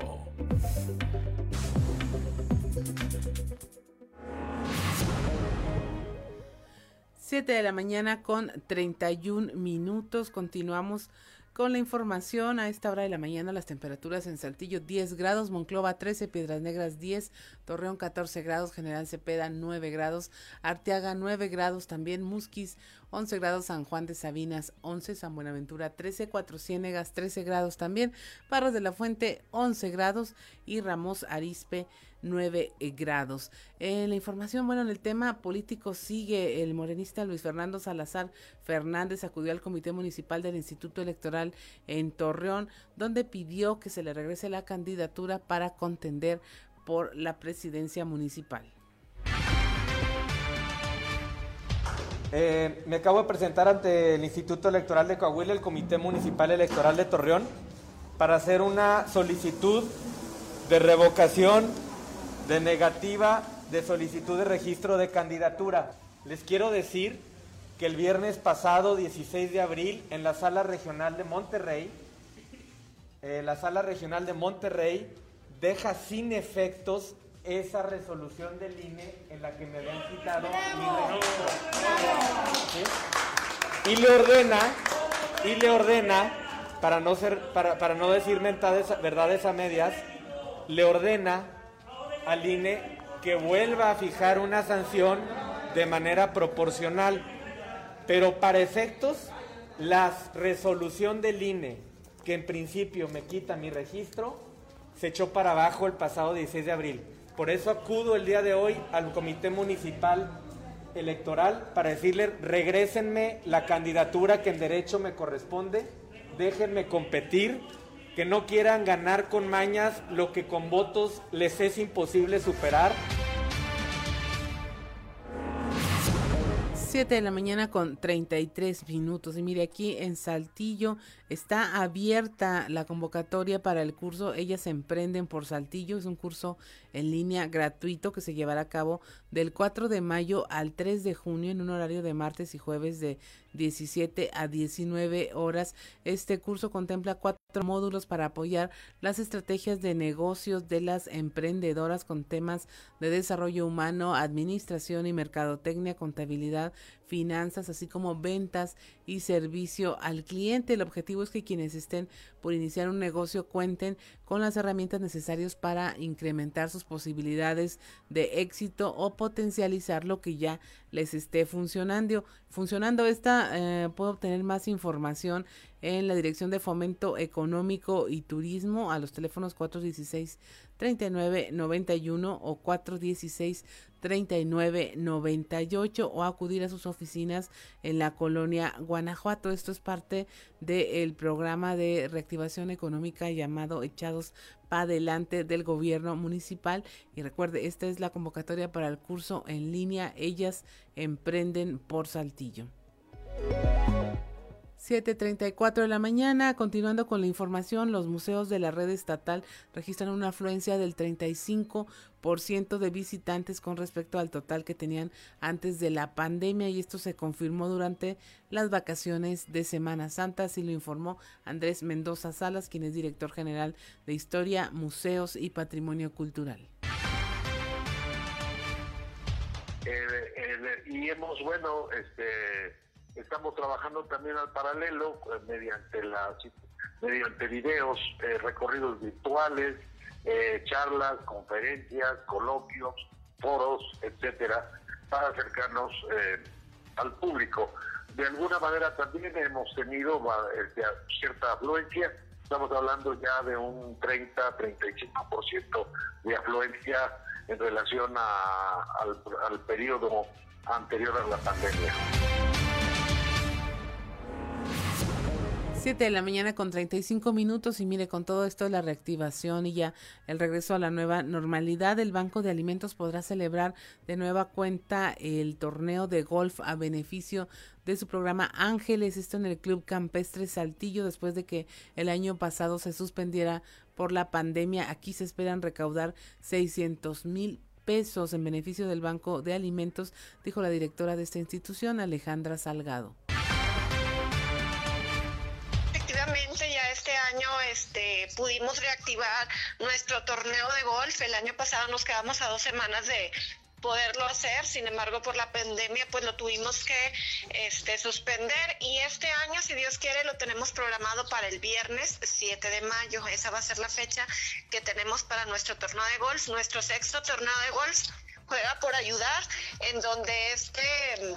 Siete de la mañana con 31 minutos. Continuamos con la información a esta hora de la mañana, las temperaturas en Saltillo 10 grados, Monclova 13, Piedras Negras 10, Torreón 14 grados, General Cepeda 9 grados, Arteaga 9 grados también, Musquis 11 grados, San Juan de Sabinas 11, San Buenaventura 13, Cuatro Ciénegas 13 grados también, Parras de la Fuente 11 grados y Ramos Arispe 9 eh, grados. En la información, bueno, en el tema político sigue el morenista Luis Fernando Salazar Fernández acudió al Comité Municipal del Instituto Electoral en Torreón, donde pidió que se le regrese la candidatura para contender por la presidencia municipal. Eh, me acabo de presentar ante el Instituto Electoral de Coahuila, el Comité Municipal Electoral de Torreón, para hacer una solicitud de revocación de negativa de solicitud de registro de candidatura. Les quiero decir que el viernes pasado, 16 de abril, en la sala regional de Monterrey, eh, la sala regional de Monterrey deja sin efectos esa resolución del INE en la que me habían quitado mi registro. Y le ordena, y le ordena, para no, ser, para, para no decir verdades a medias, le ordena al INE que vuelva a fijar una sanción de manera proporcional. Pero para efectos, la resolución del INE, que en principio me quita mi registro, se echó para abajo el pasado 16 de abril. Por eso acudo el día de hoy al Comité Municipal Electoral para decirle, regrésenme la candidatura que en derecho me corresponde, déjenme competir que no quieran ganar con mañas lo que con votos les es imposible superar. 7 de la mañana con 33 minutos. Y mire, aquí en Saltillo está abierta la convocatoria para el curso Ellas Emprenden por Saltillo. Es un curso en línea gratuito que se llevará a cabo del 4 de mayo al 3 de junio en un horario de martes y jueves de 17 a 19 horas. Este curso contempla cuatro módulos para apoyar las estrategias de negocios de las emprendedoras con temas de desarrollo humano, administración y mercadotecnia, contabilidad, finanzas, así como ventas y servicio al cliente. El objetivo es que quienes estén por iniciar un negocio cuenten con las herramientas necesarias para incrementar sus posibilidades de éxito o potencializar lo que ya les esté funcionando. Funcionando esta, eh, puedo obtener más información en la Dirección de Fomento Económico y Turismo a los teléfonos 416 3991 o 416 3998 o acudir a sus oficinas en la colonia Guanajuato. Esto es parte del programa de reactivación económica llamado Echados para adelante del gobierno municipal. Y recuerde, esta es la convocatoria para el curso en línea. Ellas emprenden por Saltillo. 7.34 de la mañana, continuando con la información, los museos de la red estatal registran una afluencia del 35% de visitantes con respecto al total que tenían antes de la pandemia y esto se confirmó durante las vacaciones de Semana Santa, así lo informó Andrés Mendoza Salas, quien es director general de Historia, Museos y Patrimonio Cultural. Eh, eh, y hemos, bueno, este Estamos trabajando también al paralelo eh, mediante las mediante videos, eh, recorridos virtuales, eh, charlas, conferencias, coloquios, foros, etcétera, para acercarnos al público. De alguna manera también hemos tenido este, cierta afluencia, estamos hablando ya de un 30-35% de afluencia en relación al, al periodo anterior a la pandemia. 7 de la mañana con 35 minutos y mire, con todo esto la reactivación y ya el regreso a la nueva normalidad, el Banco de Alimentos podrá celebrar de nueva cuenta el torneo de golf a beneficio de su programa Ángeles, esto en el Club Campestre Saltillo, después de que el año pasado se suspendiera por la pandemia. Aquí se esperan recaudar 600 mil pesos en beneficio del Banco de Alimentos, dijo la directora de esta institución, Alejandra Salgado. Ya este año este, pudimos reactivar nuestro torneo de golf. El año pasado nos quedamos a dos semanas de poderlo hacer, sin embargo por la pandemia pues lo tuvimos que este, suspender. Y este año si Dios quiere lo tenemos programado para el viernes 7 de mayo, esa va a ser la fecha que tenemos para nuestro torneo de golf, nuestro sexto torneo de golf juega por ayudar, en donde este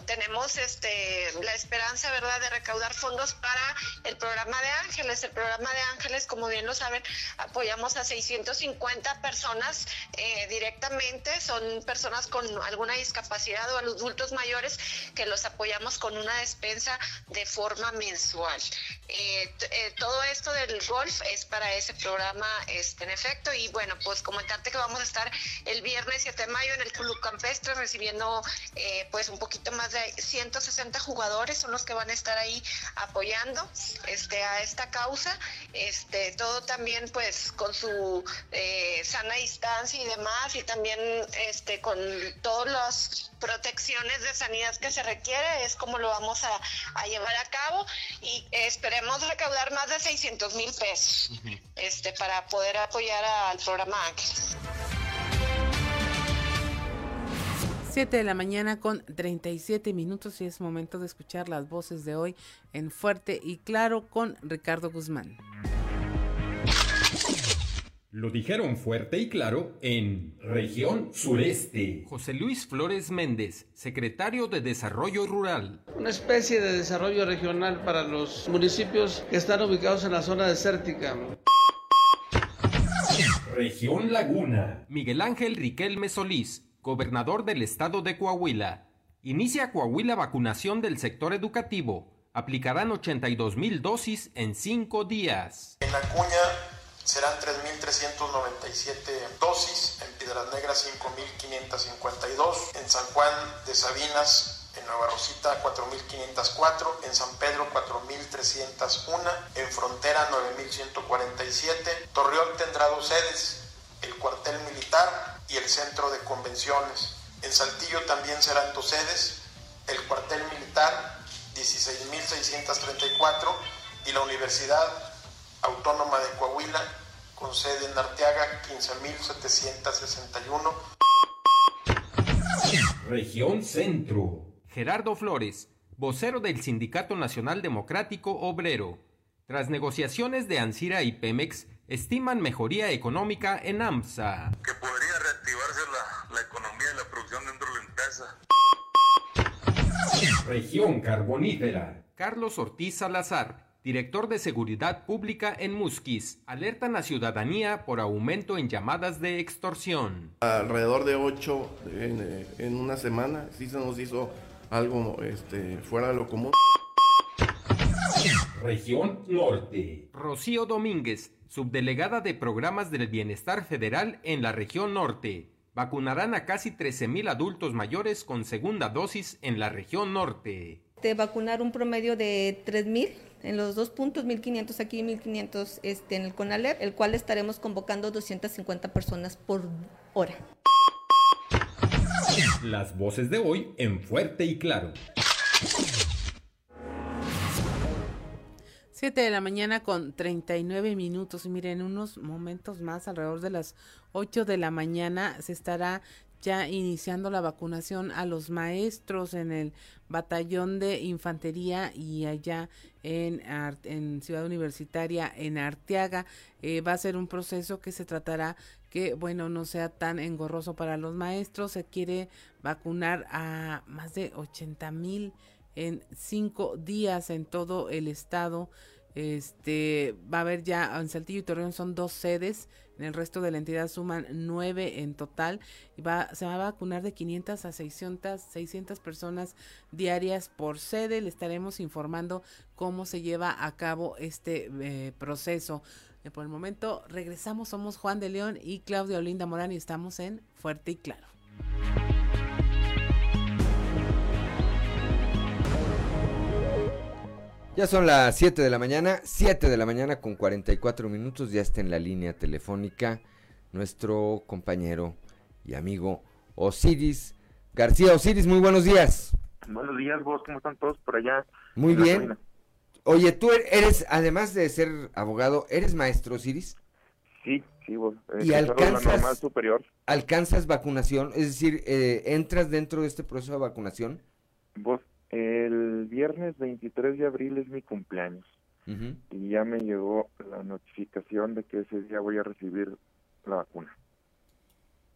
tenemos este la esperanza, ¿verdad?, de recaudar fondos para el programa de Ángeles. El programa de Ángeles, como bien lo saben, apoyamos a 650 personas eh, directamente, son personas con alguna discapacidad o adultos mayores que los apoyamos con una despensa de forma mensual. Eh, eh, todo esto del golf es para ese programa este, en efecto y bueno, pues comentarte que vamos a estar el viernes 7 de mayo en el Club Campestre recibiendo eh, pues un poquito más de 160 jugadores son los que van a estar ahí apoyando este a esta causa. Este todo también pues con su eh, sana distancia y demás y también este con todas las protecciones de sanidad que se requiere es como lo vamos a, a llevar a cabo. Y esperemos recaudar más de 600 mil pesos este para poder apoyar al programa. 7 de la mañana con 37 minutos y es momento de escuchar las voces de hoy en Fuerte y Claro con Ricardo Guzmán. Lo dijeron fuerte y claro en región sureste. José Luis Flores Méndez, secretario de Desarrollo Rural. Una especie de desarrollo regional para los municipios que están ubicados en la zona desértica. Región Laguna. Miguel Ángel Riquelme Solís, gobernador del estado de Coahuila. Inicia Coahuila vacunación del sector educativo. Aplicarán 82 mil dosis en cinco días. En Acuña serán 3.397 dosis, en Piedras Negras 5.552, en San Juan de Sabinas, en Nueva Rosita 4.504, en San Pedro 4.301, en Frontera 9.147. Torreón tendrá dos sedes, el cuartel militar y el centro de convenciones. En Saltillo también serán dos sedes, el cuartel militar 16.634 y la Universidad Autónoma de Coahuila con sede en Arteaga 15.761. Región Centro. Gerardo Flores, vocero del Sindicato Nacional Democrático Obrero. Tras negociaciones de Ansira y Pemex, estiman mejoría económica en AMSA. Que podría reactivarse la, la economía y la producción Región Carbonífera. Carlos Ortiz Salazar, director de Seguridad Pública en Musquis, alertan a ciudadanía por aumento en llamadas de extorsión. Alrededor de ocho en, eh, en una semana, sí se nos hizo algo este, fuera de lo común. Región Norte. Rocío Domínguez, subdelegada de Programas del Bienestar Federal en la región norte. Vacunarán a casi 13.000 adultos mayores con segunda dosis en la región norte. De vacunar un promedio de 3.000 en los dos puntos, 1.500 aquí y 1.500 este, en el CONALEP, el cual estaremos convocando 250 personas por hora. Las voces de hoy en Fuerte y Claro. 7 de la mañana con 39 minutos. Miren, unos momentos más, alrededor de las 8 de la mañana, se estará ya iniciando la vacunación a los maestros en el batallón de infantería y allá en, en Ciudad Universitaria, en Arteaga. Eh, va a ser un proceso que se tratará que, bueno, no sea tan engorroso para los maestros. Se quiere vacunar a más de 80 mil en cinco días en todo el estado. Este va a haber ya en Saltillo y Torreón son dos sedes, en el resto de la entidad suman nueve en total y va, se va a vacunar de 500 a 600, 600 personas diarias por sede. Le estaremos informando cómo se lleva a cabo este eh, proceso. Eh, por el momento regresamos, somos Juan de León y Claudia Olinda Morán y estamos en Fuerte y Claro. Ya son las 7 de la mañana, 7 de la mañana con 44 minutos, ya está en la línea telefónica nuestro compañero y amigo Osiris García. Osiris, muy buenos días. Buenos días, vos, ¿cómo están todos por allá? Muy bien. Oye, tú er-, eres, además de ser abogado, ¿eres maestro, Osiris? Sí, sí, vos. ¿Y alcanzas, superior. alcanzas vacunación? Es decir, eh, ¿entras dentro de este proceso de vacunación? Vos, el viernes 23 de abril es mi cumpleaños. Y ya me llegó la notificación de que ese día voy a recibir la vacuna.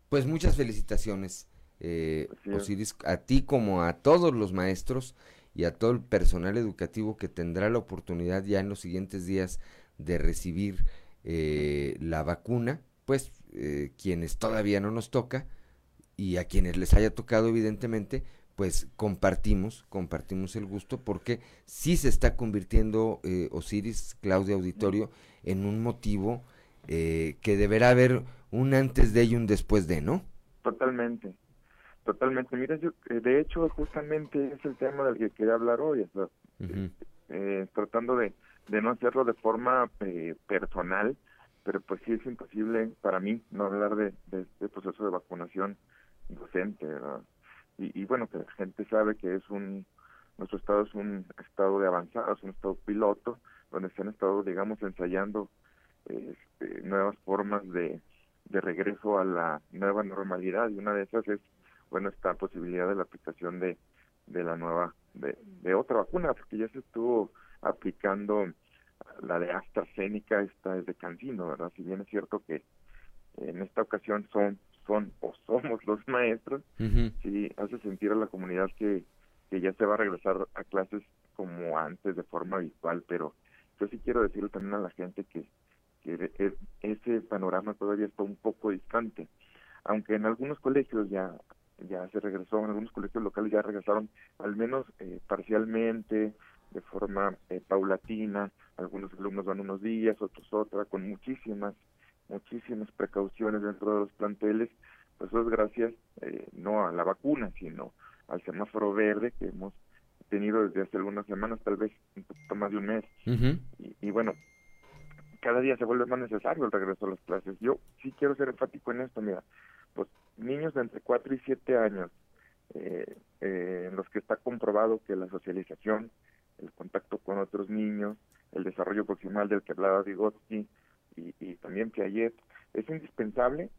Pues muchas felicitaciones, eh, Osiris, a ti como a todos los maestros y a todo el personal educativo que tendrá la oportunidad ya en los siguientes días de recibir eh, la vacuna, pues eh, quienes todavía no nos toca y a quienes les haya tocado evidentemente, pues compartimos, compartimos el gusto porque sí se está convirtiendo eh, Osiris, Claudia Auditorio, en un motivo eh, que deberá haber un antes de y un después de, ¿no? Totalmente, totalmente. Mira, yo, eh, de hecho, justamente es el tema del que quería hablar hoy, tratando de, de no hacerlo de forma personal, pero pues sí es imposible para mí no hablar de, de este proceso de vacunación docente, ¿verdad? Y, bueno, que la gente sabe que es un, nuestro estado es un estado de avanzada, es un estado piloto, donde se han estado, digamos, ensayando este, nuevas formas de, de regreso a la nueva normalidad y una de esas es, bueno, esta posibilidad de la aplicación de, de la nueva, de, de otra vacuna, porque ya se estuvo aplicando la de AstraZeneca, esta es de Cancino, ¿verdad? Si bien es cierto que en esta ocasión son son o somos los maestros, sí hace sentir a la comunidad que, que ya se va a regresar a clases como antes de forma habitual, pero yo sí quiero decirle también a la gente que, que e, ese panorama todavía está un poco distante, aunque en algunos colegios ya ya se regresó, en algunos colegios locales ya regresaron al menos eh, parcialmente, de forma eh, paulatina, algunos alumnos van unos días, otros otra, con muchísimas muchísimas precauciones dentro de los planteles, pues eso es gracias eh, no a la vacuna, sino al semáforo verde que hemos tenido desde hace algunas semanas, tal vez un poquito más de un mes. y, bueno, cada día se vuelve más necesario el regreso a las clases. Yo sí quiero ser enfático en esto, mira, pues niños de entre 4 y 7 años, eh, eh, en los que está comprobado que la socialización, el contacto con otros niños, el desarrollo proximal del que hablaba Vygotsky, y, también Piaget, es indispensable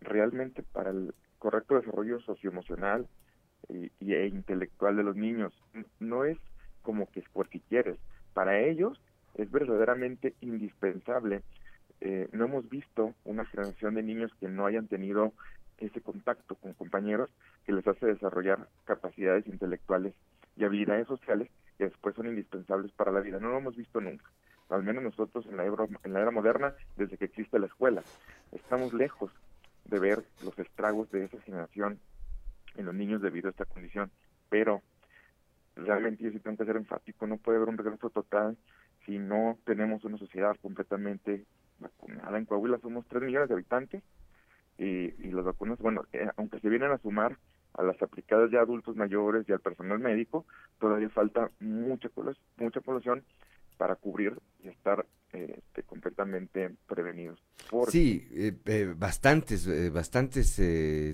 realmente para el correcto desarrollo socioemocional y, e intelectual de los niños. No es como que es por si quieres, para ellos es verdaderamente indispensable. Eh, no hemos visto una generación de niños que no hayan tenido ese contacto con compañeros que les hace desarrollar capacidades intelectuales y habilidades sociales que después son indispensables para la vida. No lo hemos visto nunca al menos nosotros en la, era, en la era moderna, desde que existe la escuela. Estamos lejos de ver los estragos de esa generación en los niños debido a esta condición, pero realmente yo sí tengo que ser enfático, no puede haber un regreso total si no tenemos una sociedad completamente vacunada. En Coahuila somos 3 millones de habitantes y, y las vacunas, bueno, eh, aunque se vienen a sumar a las aplicadas ya adultos mayores y al personal médico, todavía falta mucha, mucha población para cubrir y estar eh, este, completamente prevenidos. Sí, eh, eh, bastantes, bastantes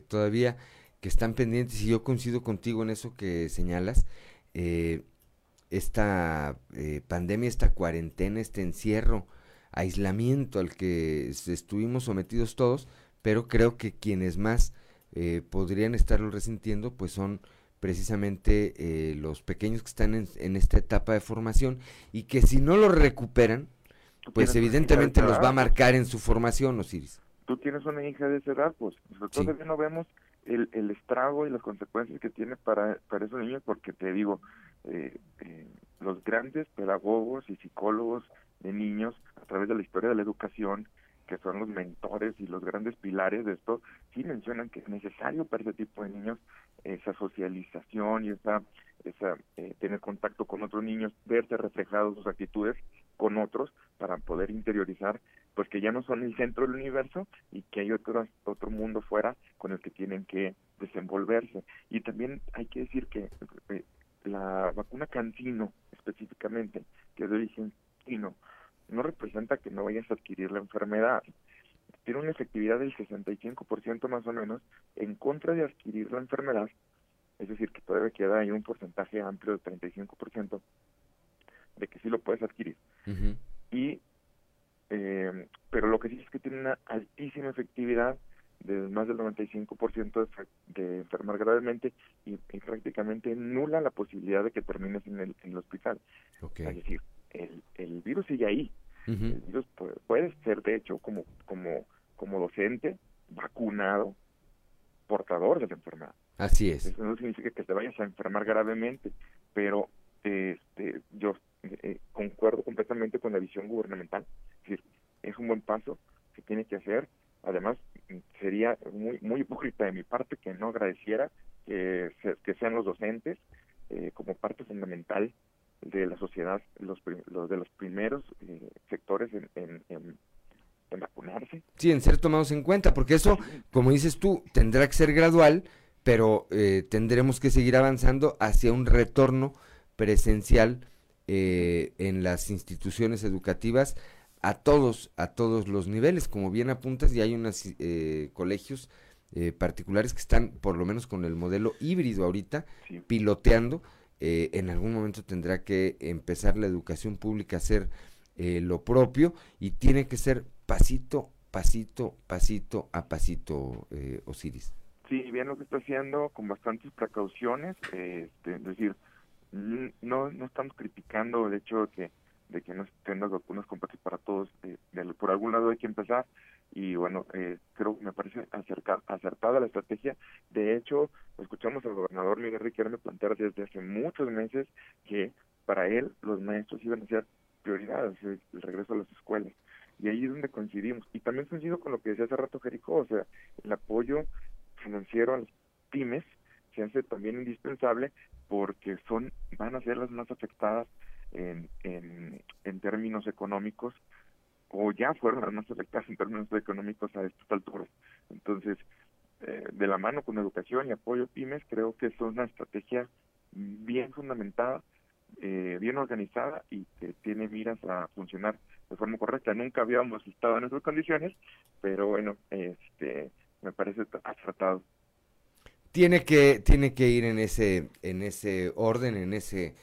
todavía que están pendientes y yo coincido contigo en eso que señalas. esta pandemia, esta cuarentena, este encierro, aislamiento al que estuvimos sometidos todos, pero creo que quienes más podrían estarlo resintiendo pues son precisamente eh, los pequeños que están en, esta etapa de formación y que si no lo recuperan, pues evidentemente los va a marcar en su formación, Osiris. Tú tienes una hija de esa edad, pues nosotros no vemos el, el, estrago y las consecuencias que tiene para, para esos niños, porque te digo, eh, eh, los grandes pedagogos y psicólogos de niños, a través de la historia de la educación, que son los mentores y los grandes pilares de esto, sí mencionan que es necesario para ese tipo de niños esa socialización y esa, esa eh, tener contacto con otros niños, verse reflejados sus actitudes con otros para poder interiorizar pues que ya no son el centro del universo y que hay otro, otro mundo fuera con el que tienen que desenvolverse. Y también hay que decir que eh, la vacuna Cancino específicamente, que es de origen chino, no representa que no vayas a adquirir la enfermedad. tiene una efectividad del 65% más o menos en contra de adquirir la enfermedad, es decir, que todavía queda ahí un porcentaje amplio del 35% de que sí lo puedes adquirir. Y, eh, pero lo que sí es que tiene una altísima efectividad de más del 95% de, de enfermar gravemente y, prácticamente nula la posibilidad de que termines en el, en el hospital. Es decir, el, el virus sigue ahí. El virus puede, ser, de hecho, como, como, como docente, vacunado, portador de la enfermedad. Así es. Eso no significa que te vayas a enfermar gravemente, pero este, yo eh, concuerdo completamente con la visión gubernamental. Es decir, es un buen paso que tiene que hacer. Además, sería muy muy hipócrita de mi parte que no agradeciera que, que sean los docentes eh, como parte fundamental de la sociedad, los, los de los primeros eh, sectores en, en, vacunarse. Sí, en ser tomados en cuenta, porque eso, como dices tú, tendrá que ser gradual, pero eh, tendremos que seguir avanzando hacia un retorno presencial eh, en las instituciones educativas a todos, a todos los niveles, como bien apuntas, y hay unos eh, colegios eh, particulares que están, por lo menos con el modelo híbrido ahorita, piloteando. Eh, en algún momento tendrá que empezar la educación pública a hacer lo propio y tiene que ser pasito, pasito, pasito a pasito, Osiris. Sí, bien lo que está haciendo con bastantes precauciones, este, es decir, no, no estamos criticando el hecho de que de que no estén las vacunas completas para todos. por algún lado hay que empezar y bueno, eh, creo que me parece acertada la estrategia. De hecho, escuchamos al gobernador Miguel Riquelme plantear desde hace muchos meses que para él los maestros iban a ser prioridades, el, regreso a las escuelas. Y ahí es donde coincidimos. Y también coincido con lo que decía hace rato Jerico, o sea, el apoyo financiero a las pymes se hace también indispensable porque son van a ser las más afectadas en, en, términos económicos o ya fueron las más afectadas en términos económicos a estas alturas. Entonces, eh, de la mano con educación y apoyo pymes, creo que es una estrategia bien fundamentada, eh, bien organizada y que tiene miras a funcionar de forma correcta. Nunca habíamos estado en esas condiciones, pero bueno, este me parece acertado. Tiene que tiene que ir en ese en ese orden, en ese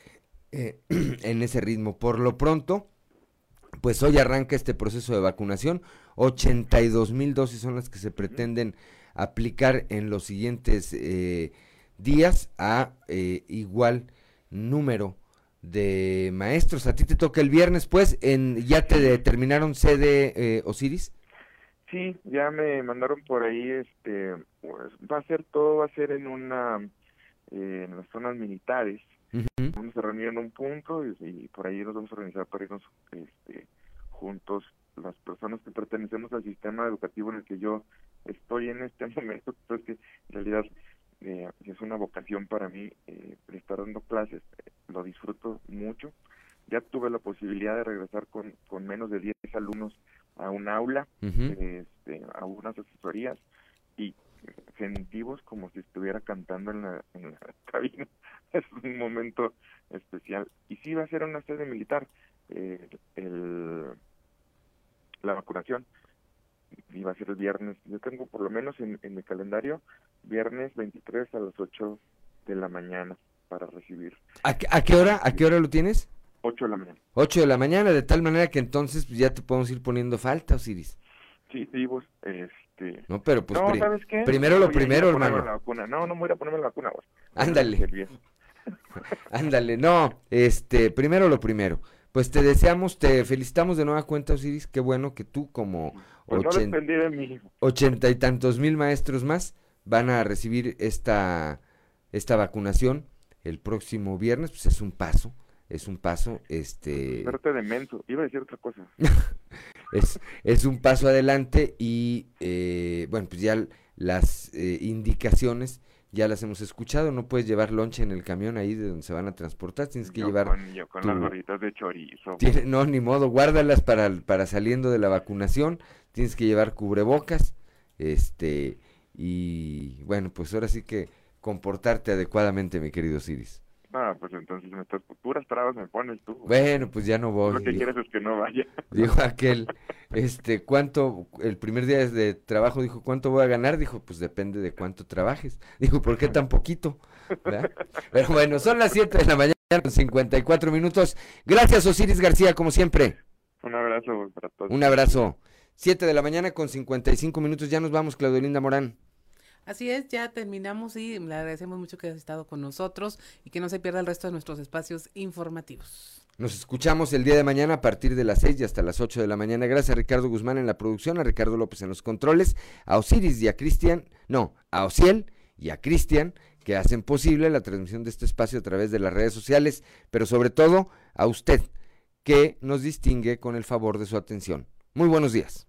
eh, en ese ritmo. Por lo pronto, pues hoy arranca este proceso de vacunación. 82 mil dosis son las que se pretenden aplicar en los siguientes eh, días a eh, igual número de maestros. A ti te toca el viernes, pues, en, ¿ya te determinaron sede Osiris? Sí, ya me mandaron por ahí, este, pues va a ser todo, va a ser en una, en las zonas militares, Vamos a reunir en un punto y, por ahí nos vamos a organizar para irnos este, juntos las personas que pertenecemos al sistema educativo en el que yo estoy en este momento, pues que en realidad eh, es una vocación para mí eh, estar dando clases, lo disfruto mucho. Ya tuve la posibilidad de regresar con, con menos de 10 alumnos a un aula, este, a unas asesorías y sentivos como si estuviera cantando en la, en la cabina. es un momento especial. Y sí va a ser una sede militar eh, el, la vacunación. Y va a ser el viernes. Yo tengo por lo menos en, en mi calendario viernes 23 a las 8 de la mañana para recibir. ¿A, a qué hora? ¿A qué hora lo tienes? 8 de la mañana. 8 de la mañana, de tal manera que entonces ya te podemos ir poniendo falta, Osiris. Sí, sí, vos, este... No, pero pues primero lo primero, hermano. No, no voy a ponerme la vacuna, vos. Ándale. Ándale, no, este, primero lo primero. Pues te deseamos, te felicitamos de nueva cuenta, Osiris. Qué bueno que tú, como pues ochenta y tantos mil maestros más, van a recibir esta, esta vacunación el próximo viernes. Pues es un paso, es un paso, este... de menso, iba a decir otra cosa. es, es un paso adelante y, eh, bueno, pues ya las eh, indicaciones ya las hemos escuchado, no puedes llevar lonche en el camión ahí de donde se van a transportar, tienes que llevar... Con, las gorritas de chorizo. no, ni modo, guárdalas para, para saliendo de la vacunación, tienes que llevar cubrebocas, este, y bueno, pues ahora sí que comportarte adecuadamente, mi querido Ciris. Ah, pues entonces estas puras trabas me pones tú. Bueno, pues ya no voy. Lo que quieres es que no vaya. Dijo aquel, este, ¿cuánto, el primer día de trabajo dijo, ¿cuánto voy a ganar? Dijo, pues depende de cuánto trabajes. Dijo, ¿por qué tan poquito? Pero bueno, son las 7 de la mañana con 54 minutos. Gracias, Osiris García, como siempre. Un abrazo para todos. Un abrazo. 7 de la mañana con 55 minutos. Ya nos vamos, Claudio Linda Morán. Así es, ya terminamos y le agradecemos mucho que hayas estado con nosotros y que no se pierda el resto de nuestros espacios informativos. Nos escuchamos el día de mañana a partir de las 6 y hasta las 8 de la mañana. Gracias a Ricardo Guzmán en la producción, a Ricardo López en los controles, a Osiris y a Cristian, no, a Ociel y a Cristian, que hacen posible la transmisión de este espacio a través de las redes sociales, pero sobre todo a usted, que nos distingue con el favor de su atención. Muy buenos días.